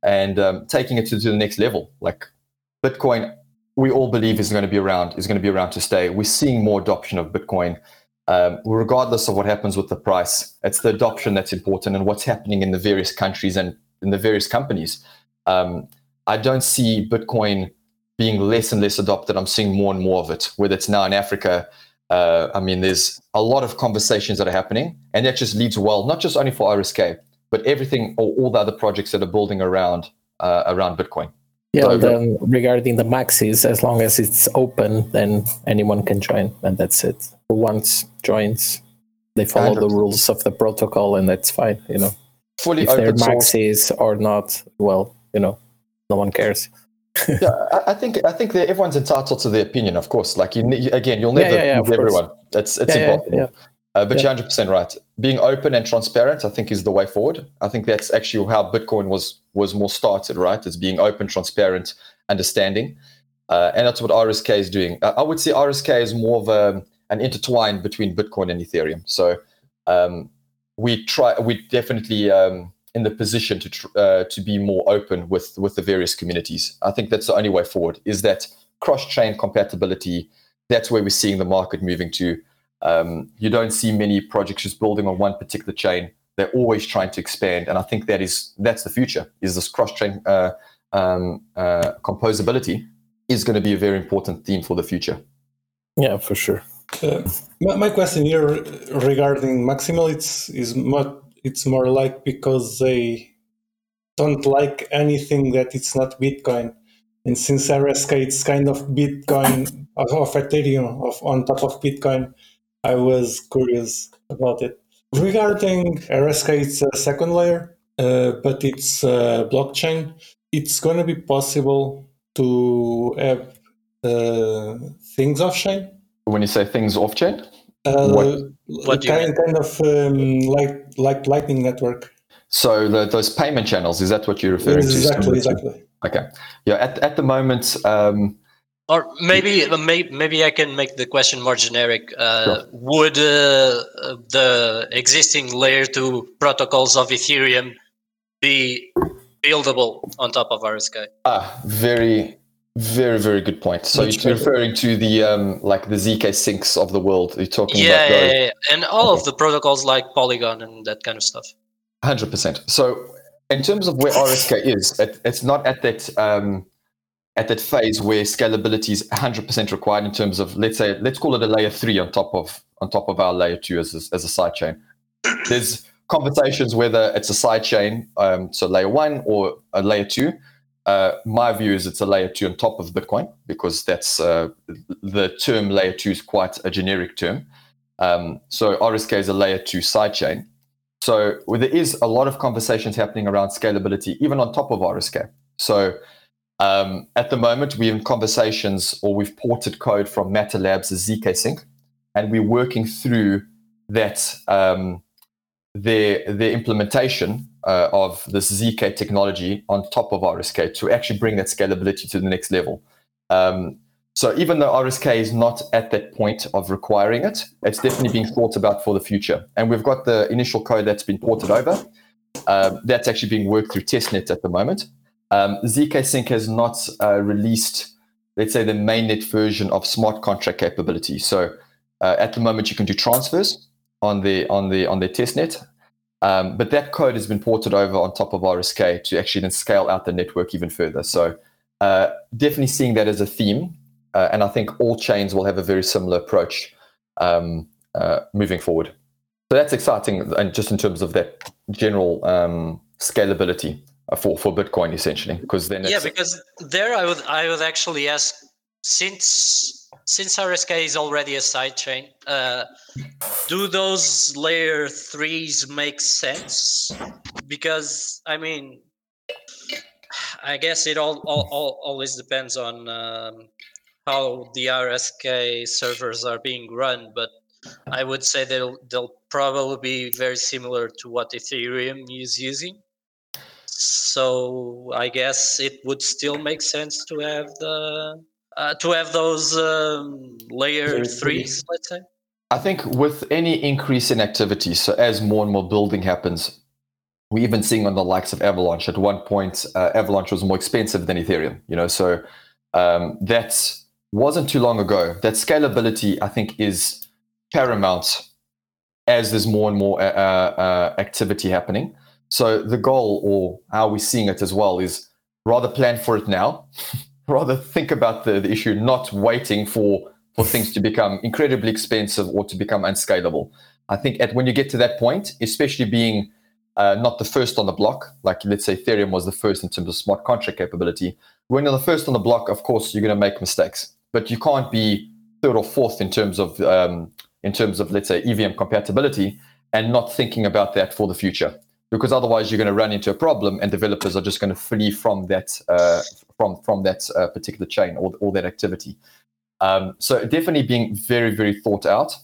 E: and um, taking it to, to the next level. Like Bitcoin, we all believe is going to be around, is going to be around to stay. We're seeing more adoption of Bitcoin um, regardless of what happens with the price. It's the adoption that's important and what's happening in the various countries and in the various companies. Um, I don't see Bitcoin being less and less adopted. I'm seeing more and more of it, whether it's now in Africa. Uh, I mean, there's a lot of conversations that are happening, and that just leads well, not just only for RSK, but everything, or all the other projects that are building around uh, around Bitcoin.
B: Yeah, so, uh, then regarding the maxis, as long as it's open, then anyone can join, and that's it. Who wants joins, they follow the rules of the protocol, and that's fine. You know,
E: fully
B: if
E: they're
B: maxis or not, well, you know, no one cares.
E: yeah, I, think I think everyone's entitled to their opinion, of course. Like you, again, you'll never yeah, yeah, yeah, everyone. It's it's impossible. Uh, but you're 100% right. Being open and transparent, I think, is the way forward. I think that's actually how Bitcoin was was more started, right? It's being open, transparent, understanding, uh, and that's what RSK is doing. Uh, I would say RSK is more of a, an intertwine between Bitcoin and Ethereum. So um, we try, we definitely um, in the position to tr- uh, to be more open with with the various communities. I think that's the only way forward. Is that cross chain compatibility? That's where we're seeing the market moving to. Um, you don't see many projects just building on one particular chain. They're always trying to expand, and I think that is that's the future. Is this cross chain uh, um, uh, composability is going to be a very important theme for the future.
B: Yeah, for sure.
D: Uh, my, my, question here regarding Maximal it's is more, it's more like because they don't like anything that it's not Bitcoin, and since RSK it's kind of Bitcoin of, of Ethereum of, on top of Bitcoin, I was curious about it. Regarding RSK, it's a second layer, uh, but it's a blockchain. It's going to be possible to have uh, things off chain.
E: When you say things off chain,
D: uh, what, what kind, kind of um, like like Lightning Network.
E: So the, those payment channels is that what you're referring
D: exactly, to? Exactly. Exactly.
E: Okay. Yeah. At at the moment. Um,
C: or maybe, maybe I can make the question more generic. Uh, sure. Would uh, the existing layer two protocols of Ethereum be buildable on top of RSK?
E: Ah, very, very, very good point. So Which you're referring to the um, like the zk syncs of the world. You're talking
C: yeah,
E: about
C: yeah, yeah, yeah, and all okay. of the protocols like Polygon and that kind of stuff.
E: Hundred percent. So in terms of where RSK is, it, it's not at that. Um, at that phase where scalability is 100% required in terms of let's say let's call it a layer 3 on top of on top of our layer 2 as a, as a side chain. There's conversations whether it's a side chain um, so layer 1 or a layer 2 uh, my view is it's a layer 2 on top of bitcoin because that's uh, the term layer 2 is quite a generic term. Um, so rsk is a layer 2 side chain. So well, there is a lot of conversations happening around scalability even on top of rsk so um, at the moment, we're in conversations or we've ported code from Matter Labs' zkSync, and we're working through that um, their their implementation uh, of this ZK technology on top of RSK to actually bring that scalability to the next level. Um, so even though RSK is not at that point of requiring it, it's definitely being thought about for the future. And we've got the initial code that's been ported over. Uh, that's actually being worked through testnet at the moment. Um, zkSync has not uh, released, let's say, the mainnet version of smart contract capability. So uh, at the moment, you can do transfers on the on the on the testnet, um, but that code has been ported over on top of RSK to actually then scale out the network even further. So uh, definitely seeing that as a theme, uh, and I think all chains will have a very similar approach um, uh, moving forward. So that's exciting, and just in terms of that general um, scalability. Uh, for for Bitcoin essentially because then
C: yeah because there I would I would actually ask since since RSK is already a sidechain, uh, do those layer threes make sense? Because I mean, I guess it all, all, all always depends on um, how the RSK servers are being run, but I would say they'll they'll probably be very similar to what Ethereum is using. So I guess it would still make sense to have the uh, to have those um, layer threes, let's say.
E: I think with any increase in activity, so as more and more building happens, we even seeing on the likes of Avalanche. At one point, uh, Avalanche was more expensive than Ethereum. You know, so um, that wasn't too long ago. That scalability, I think, is paramount as there's more and more uh, uh, activity happening. So the goal, or how we're seeing it as well, is rather plan for it now, rather think about the, the issue, not waiting for for things to become incredibly expensive or to become unscalable. I think at when you get to that point, especially being uh, not the first on the block. Like let's say Ethereum was the first in terms of smart contract capability. When you're the first on the block, of course you're going to make mistakes, but you can't be third or fourth in terms of um, in terms of let's say EVM compatibility and not thinking about that for the future. Because otherwise, you're going to run into a problem, and developers are just going to flee from that uh, from from that uh, particular chain or, or that activity. Um, so definitely being very very thought out.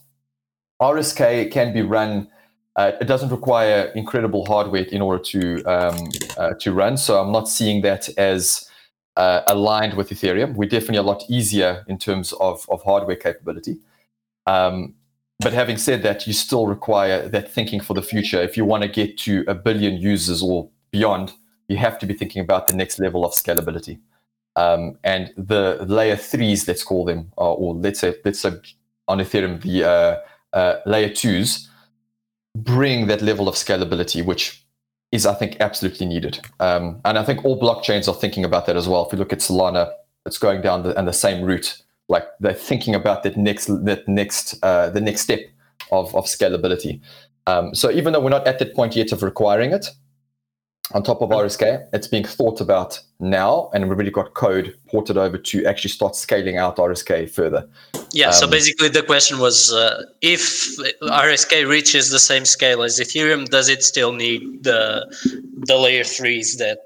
E: RSK can be run. Uh, it doesn't require incredible hardware in order to um, uh, to run. So I'm not seeing that as uh, aligned with Ethereum. We're definitely a lot easier in terms of, of hardware capability. Um, but having said that, you still require that thinking for the future. If you want to get to a billion users or beyond, you have to be thinking about the next level of scalability. Um, and the layer threes, let's call them, or, or let's say let's say on Ethereum, the uh, uh, layer twos bring that level of scalability, which is, I think, absolutely needed. Um, and I think all blockchains are thinking about that as well. If you look at Solana, it's going down the, and the same route like they're thinking about that next that next uh, the next step of of scalability. Um, so even though we're not at that point yet of requiring it, on top of RSK, it's being thought about now, and we've really got code ported over to actually start scaling out RSK further.
C: Yeah. Um, so basically, the question was, uh, if RSK reaches the same scale as Ethereum, does it still need the the layer threes that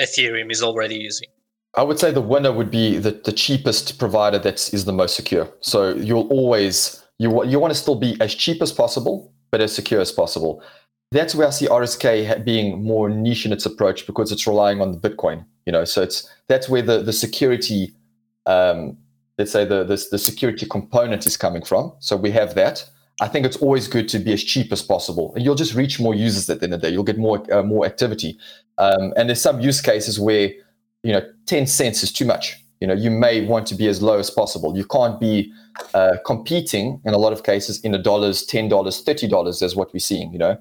C: Ethereum is already using?
E: I would say the winner would be the, the cheapest provider that is the most secure. So you'll always you you want to still be as cheap as possible, but as secure as possible. That's where I see RSK being more niche in its approach because it's relying on the Bitcoin. You know, so it's that's where the the security, um, let's say the, the the security component is coming from. So we have that. I think it's always good to be as cheap as possible, and you'll just reach more users at the end of the day. You'll get more uh, more activity, um, and there's some use cases where you know, 10 cents is too much. You know, you may want to be as low as possible. You can't be uh, competing in a lot of cases in the dollars, $10, $30 as what we're seeing, you know.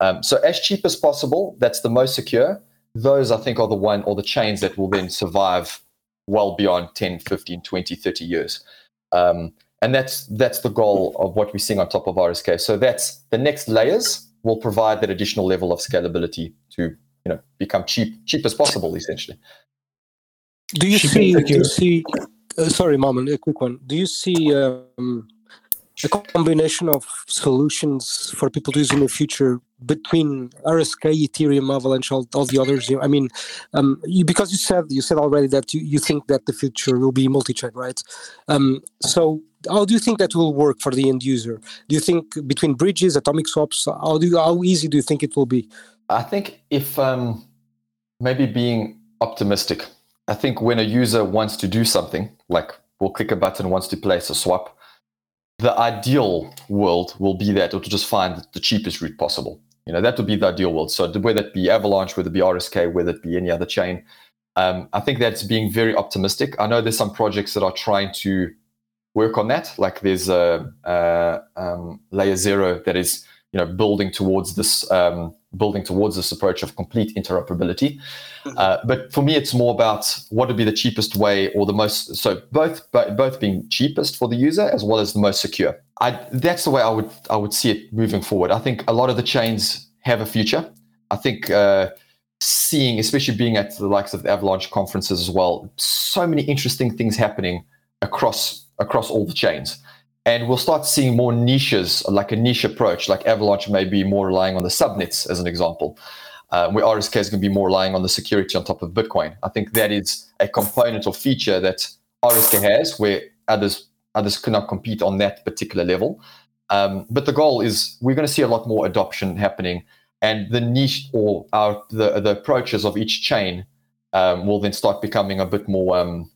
E: Um, so as cheap as possible, that's the most secure. Those I think are the one or the chains that will then survive well beyond 10, 15, 20, 30 years. Um, and that's that's the goal of what we're seeing on top of RSK. So that's the next layers will provide that additional level of scalability to you know become cheap cheap as possible essentially.
A: Do you see? Do you see? Uh, sorry, Mammon, a quick one. Do you see um, a combination of solutions for people to use in the future between RSK, Ethereum, Avalanche, all, all the others? I mean, um, you, because you said you said already that you, you think that the future will be multi-chain, right? Um, so how do you think that will work for the end user? Do you think between bridges, atomic swaps, how do you, how easy do you think it will be?
E: I think if um, maybe being optimistic I think when a user wants to do something, like will click a button, wants to place a swap, the ideal world will be that it will just find the cheapest route possible. You know, that would be the ideal world. So whether it be Avalanche, whether it be RSK, whether it be any other chain, um, I think that's being very optimistic. I know there's some projects that are trying to work on that. Like there's a, a um, layer zero that is, you know, building towards this um, building towards this approach of complete interoperability. Mm-hmm. Uh, but for me, it's more about what would be the cheapest way or the most. So both both being cheapest for the user as well as the most secure. I, that's the way I would I would see it moving forward. I think a lot of the chains have a future. I think. Uh, seeing, especially being at the likes of the Avalanche conferences as well, so many interesting things happening across across all the chains and we'll start seeing more niches, like a niche approach, like Avalanche may be more relying on the subnets as an example, uh, where RSK is going to be more relying on the security on top of Bitcoin. I think that is a component or feature that RSK has where others others cannot compete on that particular level. Um, but the goal is we're going to see a lot more adoption happening, and the niche or our the the approaches of each chain um, will then start becoming a bit more um,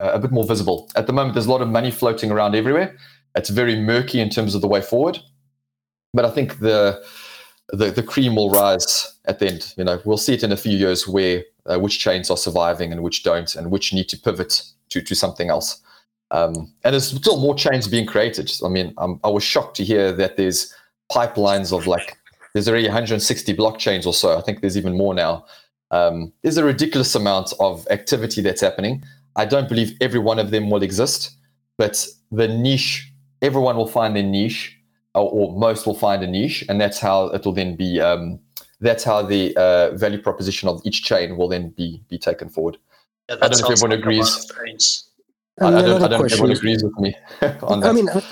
E: a bit more visible. At the moment, there's a lot of money floating around everywhere, it's very murky in terms of the way forward. But I think the the, the cream will rise at the end. You know, we'll see it in a few years where uh, which chains are surviving and which don't, and which need to pivot to to something else. Um, and there's still more chains being created. I mean, I'm, I was shocked to hear that there's pipelines of like there's already 160 blockchains or so. I think there's even more now. Um, there's a ridiculous amount of activity that's happening. I don't believe every one of them will exist, but the niche everyone will find their niche, or, or, most will find a niche, and that's how it will then be um, that's how the uh, value proposition of each chain will then be be taken forward.
C: Yeah,
E: I don't know if everyone agrees. I, I, don't, I don't know if everyone agrees with me on that.
A: I mean, I,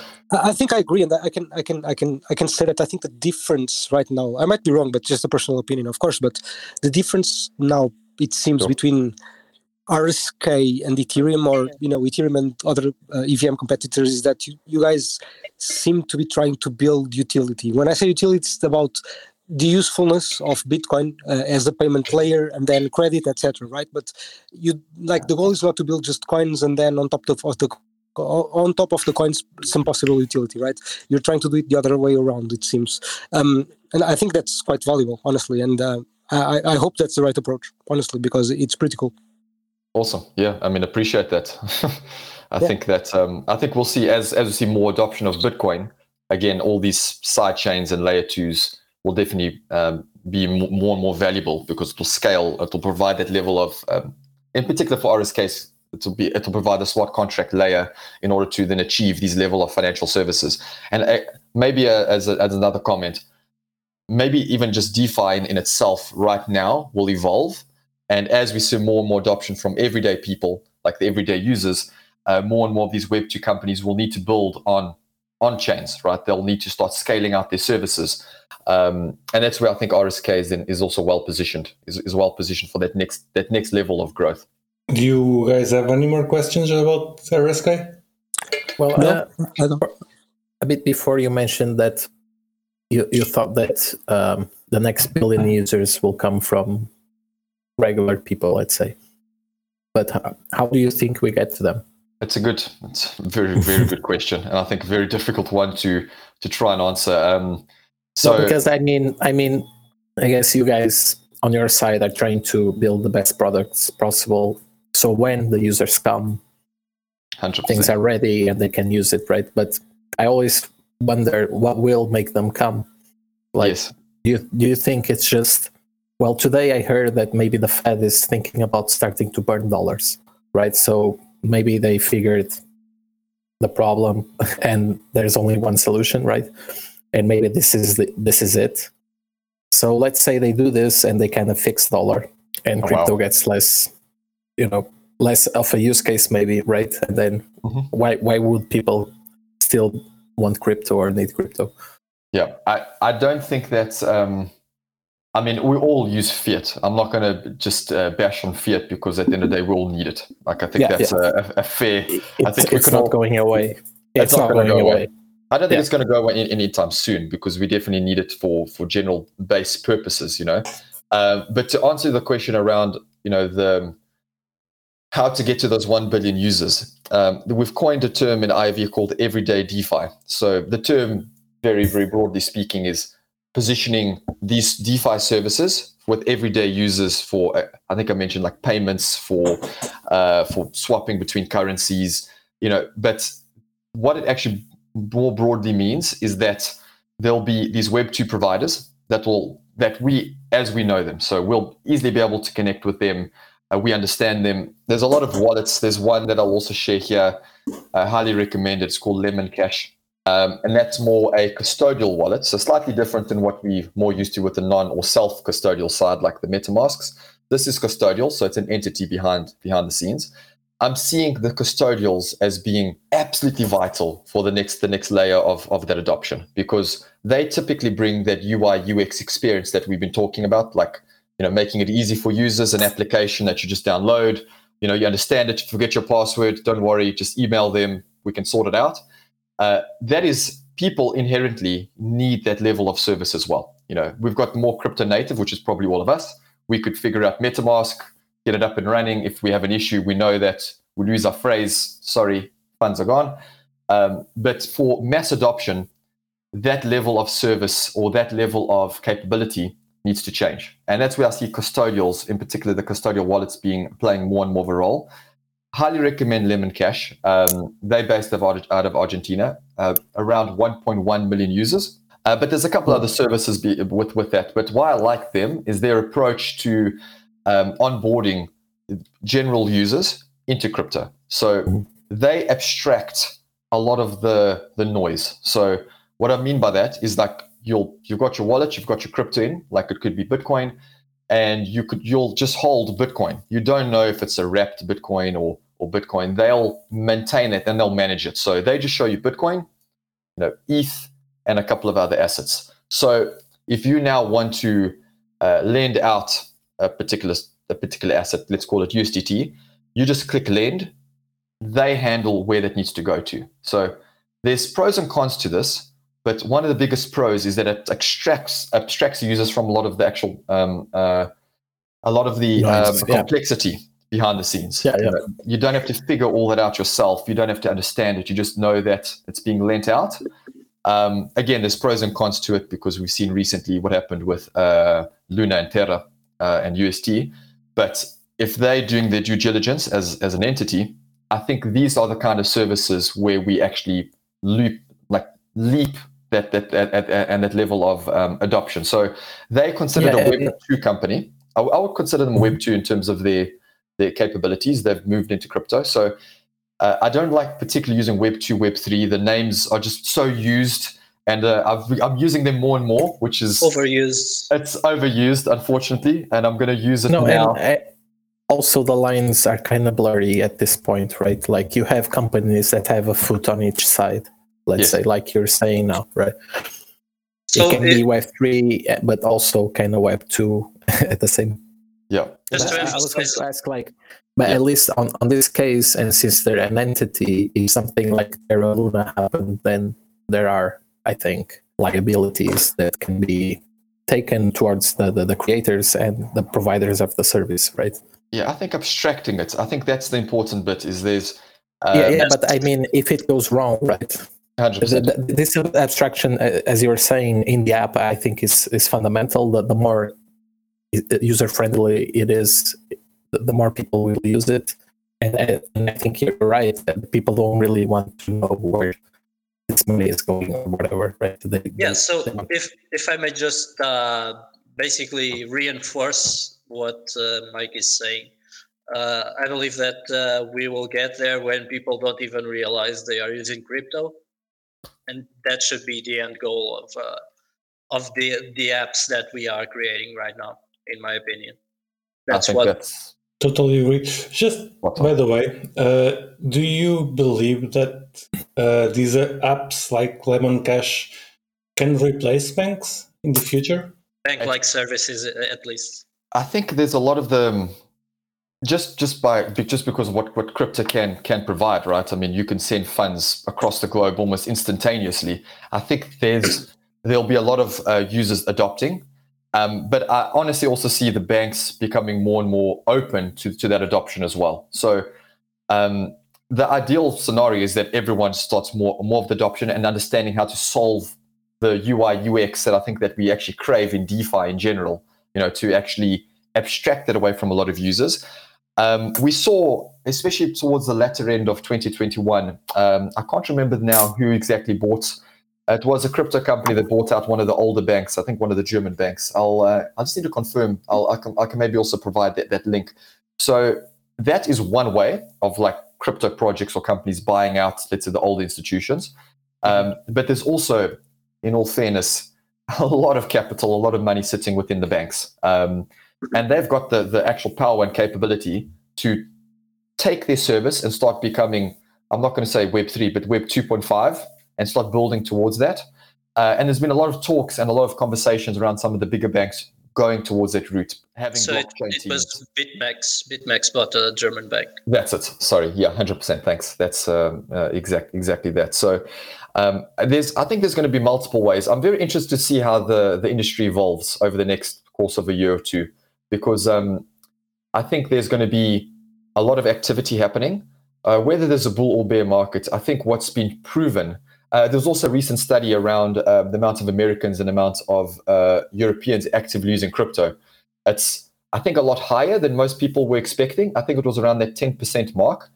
A: I think I agree, and I can, I can, I can, I can say that I think the difference right now. I might be wrong, but just a personal opinion, of course. But the difference now, it seems, sure. between RSK and Ethereum, or you know, Ethereum and other uh, EVM competitors, is that you, you guys seem to be trying to build utility. When I say utility, it's about the usefulness of Bitcoin uh, as a payment layer and then credit, etc. Right? But you like the goal is not to build just coins and then on top of, of the on top of the coins some possible utility right you're trying to do it the other way around it seems um, and i think that's quite valuable honestly and uh, I, I hope that's the right approach honestly because it's pretty cool
E: awesome yeah i mean appreciate that i yeah. think that um, i think we'll see as as we see more adoption of bitcoin again all these side chains and layer twos will definitely um, be more and more valuable because it will scale it will provide that level of um, in particular for RSK's it'll be it'll provide a smart contract layer in order to then achieve these level of financial services. And uh, maybe uh, as, a, as another comment, maybe even just DeFi in, in itself right now will evolve. And as we see more and more adoption from everyday people, like the everyday users, uh, more and more of these Web2 companies will need to build on on chains, right? They'll need to start scaling out their services, um, and that's where I think RSK is, in, is also well positioned, is, is well positioned for that next that next level of growth.
D: Do you guys have any more questions about RSK?
B: Well, no, uh, a bit before you mentioned that you, you thought that um, the next billion users will come from regular people, let's say. But how, how do you think we get to them?
E: It's a good, it's a very, very good question, and I think a very difficult one to to try and answer. Um, so,
B: no, because I mean, I mean, I guess you guys on your side are trying to build the best products possible so when the users come 100%. things are ready and they can use it right but i always wonder what will make them come like yes. do you, do you think it's just well today i heard that maybe the fed is thinking about starting to burn dollars right? So maybe they figured the problem and there's only one solution right? And maybe this is the, this is it. So let's say they do this and they kind of fix dollar and oh, crypto wow. gets less you know less of a use case maybe right? And then mm-hmm. why why would people still want crypto or need crypto?
E: Yeah i i don't think that's um I mean, we all use fiat. I'm not going to just uh, bash on fiat because at the end of the day, we all need it. Like, I think yeah, that's yeah. A, a, fair.
B: It's, I think it's not all, going away. It's, not, not going, going away. away.
E: I don't think yeah. it's going to go away anytime soon because we definitely need it for for general base purposes, you know. Uh, but to answer the question around, you know, the how to get to those 1 billion users. Um, we've coined a term in IOV called everyday DeFi. So the term, very, very broadly speaking, is positioning these DeFi services with everyday users for, uh, I think I mentioned like payments for, uh, for swapping between currencies, you know, but what it actually more broadly means is that there'll be these Web2 providers that will, that we, as we know them, so we'll easily be able to connect with them uh, we understand them. There's a lot of wallets. There's one that I'll also share here. I highly recommend it. It's called Lemon Cash. Um, and that's more a custodial wallet, so slightly different than what we're more used to with the non or self custodial side, like the MetaMasks. This is custodial, so it's an entity behind behind the scenes. I'm seeing the custodials as being absolutely vital for the next the next layer of, of that adoption because they typically bring that UI UX experience that we've been talking about, like you know, making it easy for users, an application that you just download. You know, you understand it, forget your password, don't worry, just email them, we can sort it out. Uh, that is, people inherently need that level of service as well. You know, we've got more crypto native, which is probably all of us. We could figure out MetaMask, get it up and running. If we have an issue, we know that we lose our phrase, sorry, funds are gone. Um, but for mass adoption, that level of service or that level of capability needs to change. And that's where I see custodials, in particular the custodial wallets, being playing more and more of a role. Highly recommend Lemon Cash. Um, they're based out of Argentina, uh, around 1.1 million users. Uh, but there's a couple other services be, with, with that. But why I like them is their approach to um, onboarding general users into crypto. So they abstract a lot of the, the noise. So what I mean by that is like you'll you've got your wallet, you've got your crypto in, like it could be Bitcoin, and you could you'll just hold Bitcoin. You don't know if it's a wrapped Bitcoin or or Bitcoin. They'll maintain it and they'll manage it. So they just show you Bitcoin, you know, ETH, and a couple of other assets. So if you now want to uh, lend out a particular a particular asset, let's call it USDT, you just click lend. They handle where that needs to go to. So there's pros and cons to this, but one of the biggest pros is that it extracts abstracts users from a lot of the actual um, uh, a lot of the nice. um, complexity yeah. Behind the scenes.
B: Yeah, yeah.
E: You don't have to figure all that out yourself. You don't have to understand it. You just know that it's being lent out. Um, again, there's pros and cons to it because we've seen recently what happened with uh, Luna and Terra uh, and UST. But if they're doing their due diligence as, as an entity, I think these are the kind of services where we actually leap like leap that that at, at, and that level of um, adoption. So they considered yeah, a Web two company. I, I, would consider them Web two in terms of their their capabilities. They've moved into crypto. So uh, I don't like particularly using Web two, Web three. The names are just so used. And uh, i am using them more and more, which is
C: overused.
E: It's overused, unfortunately, and I'm going to use it no, now. And, uh,
B: also the lines are kind of blurry at this point right like you have companies that have a foot on each side let's yeah. say, like you're saying now, right? So it can it, be Web three, but also kind of Web two at the same.
E: Yeah.
B: Just to I was going to ask, like, but yeah. at least on, on this case, and since they're an entity, if something like Terra Luna happened, then there are, I think, liabilities that can be taken towards the, the, the creators and the providers of the service, right?
E: Yeah, I think abstracting it. I think that's the important bit. Is there's
B: uh, yeah, yeah, but I mean, if it goes wrong, right? 100%. This abstraction, as you were saying in the app, I think is is fundamental. The, the more user friendly it is, the more people will use it. And, and I think you're right that people don't really want to know where this money is going or whatever, right?
C: They, yeah. So if if I may just uh, basically reinforce what uh, Mike is saying. Uh, I believe that uh, we will get there when people don't even realize they are using crypto and that should be the end goal of uh, of the the apps that we are creating right now in my opinion.
E: That's what that's...
D: totally agree. Just by the way uh, do you believe that uh, these apps like lemon cash can replace banks in the future?
C: Bank like services at least.
E: I think there's a lot of the just just by just because of what what crypto can can provide right? I mean you can send funds across the globe almost instantaneously. I think there's there'll be a lot of uh, users adopting um, but i honestly also see the banks becoming more and more open to, to that adoption as well so um, the ideal scenario is that everyone starts more more of the adoption and understanding how to solve the ui ux that i think that we actually crave in defi in general you know to actually abstract it away from a lot of users um, we saw, especially towards the latter end of 2021, um, I can't remember now who exactly bought. It was a crypto company that bought out one of the older banks. I think one of the German banks. I'll uh, I just need to confirm. I'll I can, I can maybe also provide that, that link. So that is one way of like crypto projects or companies buying out, let's say, the old institutions. Um, but there's also, in all fairness, a lot of capital, a lot of money sitting within the banks. Um, and they've got the, the actual power and capability to take their service and start becoming, I'm not going to say Web 3, but Web 2.5 and start building towards that. Uh, and there's been a lot of talks and a lot of conversations around some of the bigger banks going towards that route, having
C: so it, it was BitMEX. BitMEX bought a German bank.
E: That's it. Sorry, yeah, hundred percent. Thanks. That's um, uh, exact exactly that. So um, there's, I think there's going to be multiple ways. I'm very interested to see how the the industry evolves over the next course of a year or two because um, I think there's going to be a lot of activity happening. Uh, whether there's a bull or bear market, I think what's been proven. Uh, there's also a recent study around uh, the amount of Americans and amount of uh, Europeans actively using crypto. It's, I think, a lot higher than most people were expecting. I think it was around that 10% mark,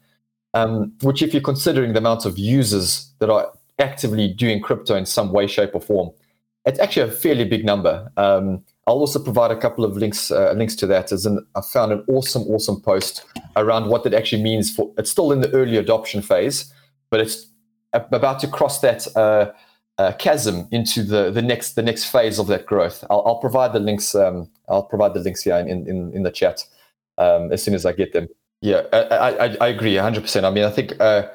E: um, which, if you're considering the amount of users that are actively doing crypto in some way, shape, or form, it's actually a fairly big number. Um, I'll also provide a couple of links uh, links to that. As an, I found an awesome, awesome post around what that actually means for. It's still in the early adoption phase, but it's about to cross that uh, uh, chasm into the the next the next phase of that growth. I'll, I'll provide the links. Um, I'll provide the links here in in, in the chat um, as soon as I get them. Yeah, I, I, I agree 100%. I mean, I think, uh,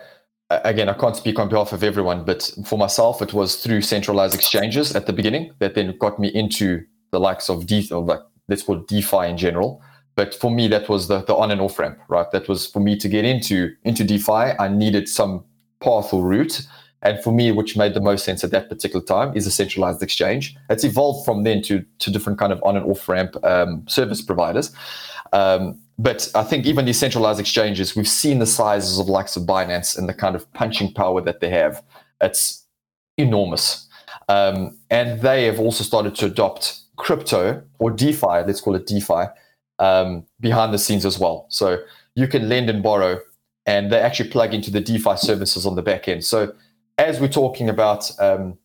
E: again, I can't speak on behalf of everyone, but for myself, it was through centralized exchanges at the beginning that then got me into the likes of, De- or like, let's call DeFi in general. But for me, that was the, the on and off ramp, right? That was for me to get into into DeFi. I needed some path or route. And for me, which made the most sense at that particular time, is a centralized exchange. It's evolved from then to, to different kind of on and off ramp um, service providers. Um, but I think even these centralized exchanges, we've seen the sizes of likes of Binance and the kind of punching power that they have. It's enormous. Um, and they have also started to adopt crypto or DeFi, let's call it DeFi, um, behind the scenes as well. So you can lend and borrow, and they actually plug into the DeFi services on the back end. So as we're talking about um,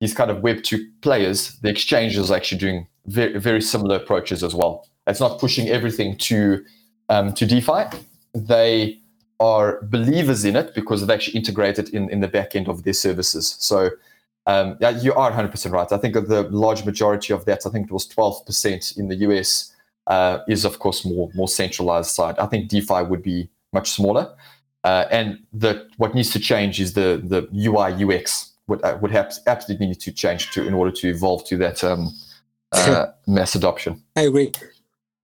E: these kind of Web2 players, the exchanges are actually doing very, very similar approaches as well. It's not pushing everything to um, to DeFi. They are believers in it because they've actually integrated in, in the back end of their services. So um, yeah, you are 100% right. I think the large majority of that, I think it was 12% in the US, uh, is of course more more centralized side. I think DeFi would be much smaller. Uh, and the what needs to change is the the UI UX would uh, would have absolutely need to change to in order to evolve to that um, uh, mass adoption.
A: I agree.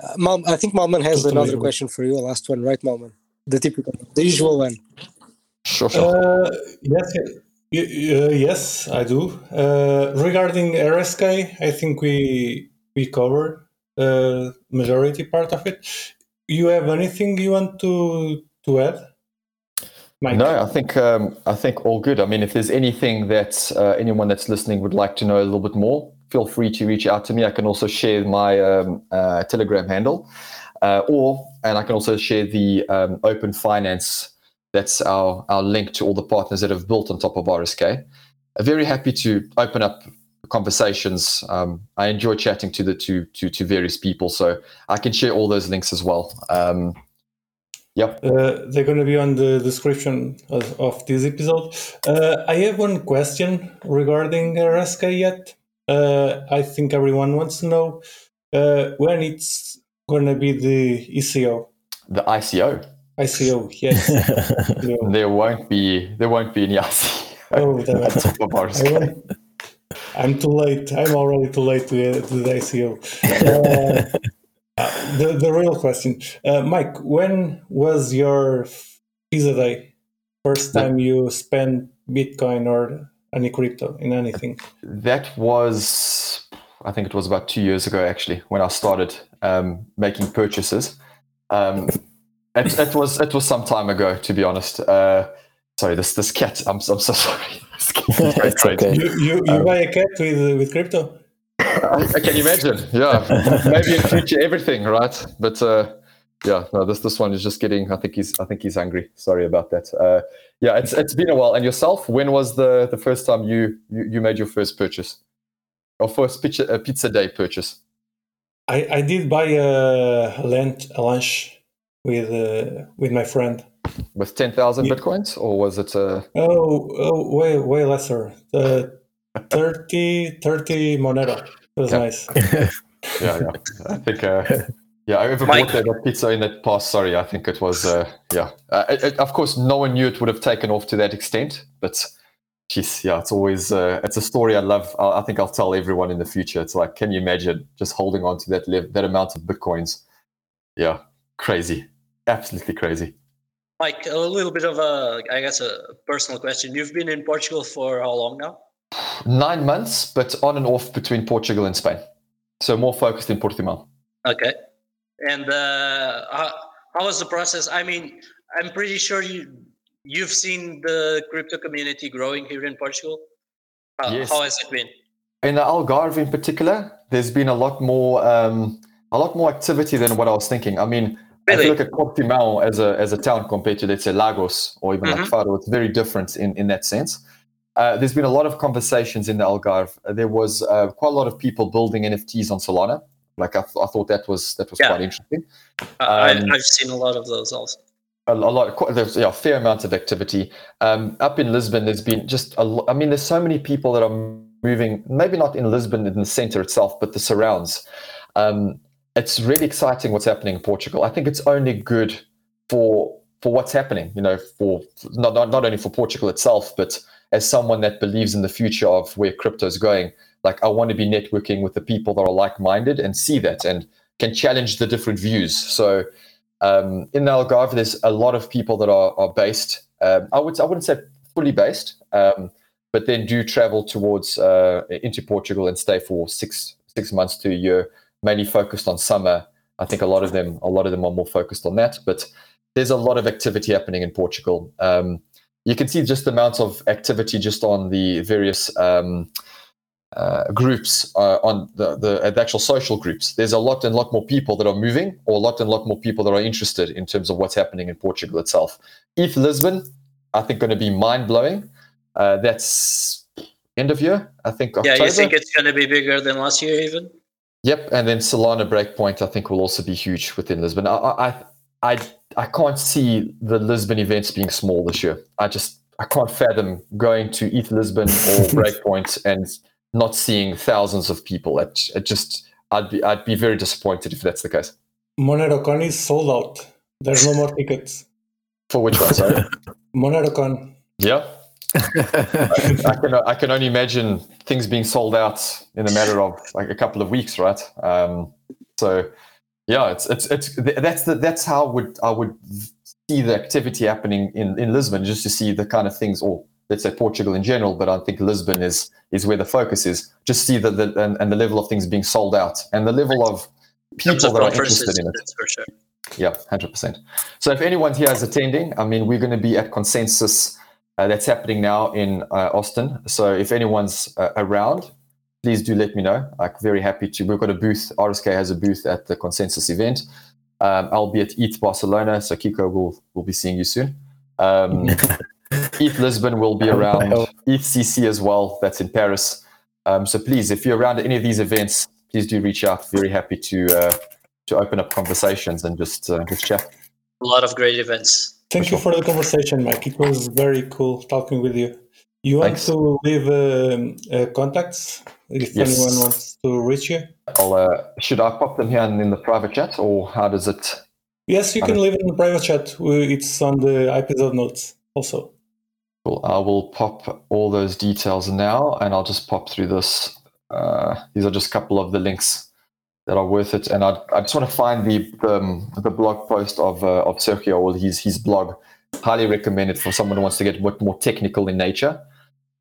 A: Uh, Mom, I think Malman has totally another agree. question for you. Last one, right, Malman? The typical, the usual one.
E: Sure, sure.
D: Uh, yes, uh, yes, I do. Uh, regarding RSK, I think we we covered uh, majority part of it. You have anything you want to to add?
E: Mike? No, I think um, I think all good. I mean, if there's anything that uh, anyone that's listening would like to know a little bit more, feel free to reach out to me. I can also share my um, uh, Telegram handle, uh, or and I can also share the um, Open Finance. That's our our link to all the partners that have built on top of RSK. I'm very happy to open up conversations. Um, I enjoy chatting to the to, to to various people, so I can share all those links as well. Um, Yep.
D: Uh, they're going to be on the description of, of this episode. Uh, I have one question regarding RSK yet uh, I think everyone wants to know uh, when it's going to be the ECO.
E: The ICO.
D: ICO, yes.
E: there won't be there won't be any ICO. Oh,
D: that, I'm too late. I'm already too late to, to the ICO. Uh, the the real question, uh, Mike. When was your Pizza Day? First time you spent Bitcoin or any crypto in anything?
E: That was, I think it was about two years ago actually when I started um, making purchases. Um, it, it, was it was some time ago to be honest. Uh, sorry, this this cat. I'm, I'm so sorry.
D: it's okay. You you, you um, buy a cat with with crypto?
E: I, I, can imagine. Yeah, maybe in future everything, right? But uh, yeah, no, this this one is just getting. I think he's I think he's angry. Sorry about that. Uh, yeah, it's it's been a while. And yourself, when was the the first time you you, you made your first purchase, or first pizza a pizza day purchase?
D: I I did buy a lunch a lunch with uh, with my friend.
E: With ten thousand yeah. bitcoins, or was it? Uh...
D: Oh, oh, way way lesser. The 30, 30 monero. It was
E: yeah.
D: nice.
E: yeah, yeah. I think. Uh, yeah, I ever Mike. bought that pizza in that past. Sorry, I think it was. Uh, yeah, uh, it, it, of course, no one knew it would have taken off to that extent. But, geez, yeah, it's always uh, it's a story I love. I, I, think I'll tell everyone in the future. It's like, can you imagine just holding on to that that amount of bitcoins? Yeah, crazy, absolutely crazy.
C: Mike, a little bit of a, I guess, a personal question. You've been in Portugal for how long now?
E: Nine months, but on and off between Portugal and Spain. So more focused in Portimao.
C: Okay. And uh, how, how was the process? I mean, I'm pretty sure you you've seen the crypto community growing here in Portugal. How, yes. how has it been?
E: In the Algarve, in particular, there's been a lot more um, a lot more activity than what I was thinking. I mean, really? if you look at Portimao as a as a town compared to let's say Lagos or even mm-hmm. like Faro, it's very different in in that sense. Uh, there's been a lot of conversations in the Algarve. There was uh, quite a lot of people building NFTs on Solana. Like I, th- I thought that was that was yeah. quite interesting.
C: Um, I, have seen a lot of those also.
E: a, a lot, quite, there's yeah, a fair amount of activity. Um, up in Lisbon, there's been just a I mean, there's so many people that are moving, maybe not in Lisbon in the center itself, but the surrounds. Um, it's really exciting what's happening in Portugal. I think it's only good for for what's happening, you know, for not, not, not only for Portugal itself, but as someone that believes in the future of where crypto is going, like I want to be networking with the people that are like-minded and see that and can challenge the different views. So um, in Algarve, there's a lot of people that are, are based. Um, I would I wouldn't say fully based, um, but then do travel towards uh, into Portugal and stay for six six months to a year, mainly focused on summer. I think a lot of them a lot of them are more focused on that, but there's a lot of activity happening in Portugal. Um, you can see just the amount of activity just on the various um, uh, groups uh, on the, the, the actual social groups. There's a lot and lot more people that are moving, or a lot and lot more people that are interested in terms of what's happening in Portugal itself. ETH Lisbon, I think, going to be mind blowing. Uh, that's end of year, I think.
C: October. Yeah, you think it's going to be bigger than last year, even?
E: Yep, and then Solana Breakpoint, I think, will also be huge within Lisbon. I, I, I, I can't see the Lisbon events being small this year. I just I can't fathom going to ETH Lisbon or Breakpoint and not seeing thousands of people. It, it just I'd be I'd be very disappointed if that's the case.
D: MoneroCon is sold out. There's no more tickets.
E: For which one? Sorry.
D: MoneroCon.
E: Yeah. I, can I can only imagine things being sold out in a matter of like a couple of weeks, right? Um, so yeah, it's it's it's that's the that's how would I would see the activity happening in in Lisbon just to see the kind of things or let's say Portugal in general, but I think Lisbon is is where the focus is. Just see the, the and, and the level of things being sold out and the level of people that are interested in it.
C: Sure.
E: Yeah, hundred percent. So if anyone here is attending, I mean, we're going to be at Consensus. Uh, that's happening now in uh, Austin. So if anyone's uh, around, please do let me know. I'm very happy to. We've got a booth. RSK has a booth at the Consensus event. Um, I'll be at ETH Barcelona, so Kiko will will be seeing you soon. Um, ETH Lisbon will be around. ETH CC as well. That's in Paris. Um, so please, if you're around at any of these events, please do reach out. Very happy to uh, to open up conversations and just uh, just chat.
C: A lot of great events.
D: Thank you for the conversation, Mike. It was very cool talking with you. You want Thanks. to leave uh, uh, contacts if yes. anyone wants to reach you?
E: I'll, uh, should I pop them here in the private chat, or how does it?
D: Yes, you can leave it in the private chat. It's on the episode notes also.
E: Cool. I will pop all those details now, and I'll just pop through this. Uh, these are just a couple of the links that are worth it, and I, I just want to find the the, um, the blog post of uh, of Sergio, or his his blog. Highly recommended for someone who wants to get more, more technical in nature.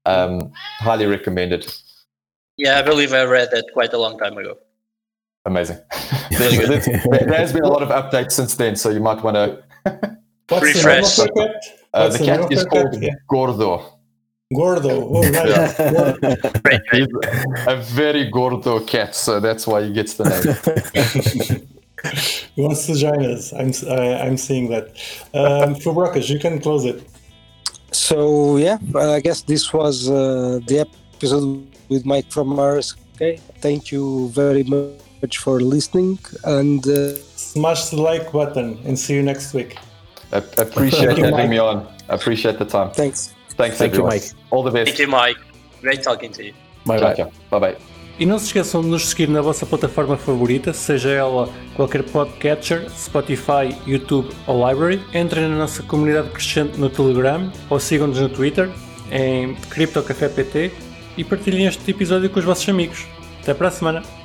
E: Um, highly recommended.
C: Yeah, I believe I read that quite a long time ago.
E: Amazing. there's, there has been a lot of updates since then, so you might want
C: to refresh.
E: Uh, the cat is called cat? Gordo.
D: Gordo. Oh, nice.
E: He's a very gordo cat, so that's why he gets the name.
D: he wants to join us. I'm uh, I'm seeing that. Um, for Brocas, you can close it.
A: So yeah, I guess this was uh, the episode with Mike from Mars. Okay, Thank you very much for listening and uh,
D: smash the like button and see you next week.
E: I appreciate having Mike. me on. I appreciate the time.
A: Thanks.
E: Thanks, Thank everyone. You, Mike. All the best.
C: Thank you, Mike. Great talking to you.
E: Bye, bye. Bye, bye.
D: E não se esqueçam de nos seguir na vossa plataforma favorita, seja ela qualquer podcatcher, Spotify, YouTube ou Library. Entrem na nossa comunidade crescente no Telegram ou sigam-nos no Twitter em CryptoCafépt e partilhem este episódio com os vossos amigos. Até para a semana!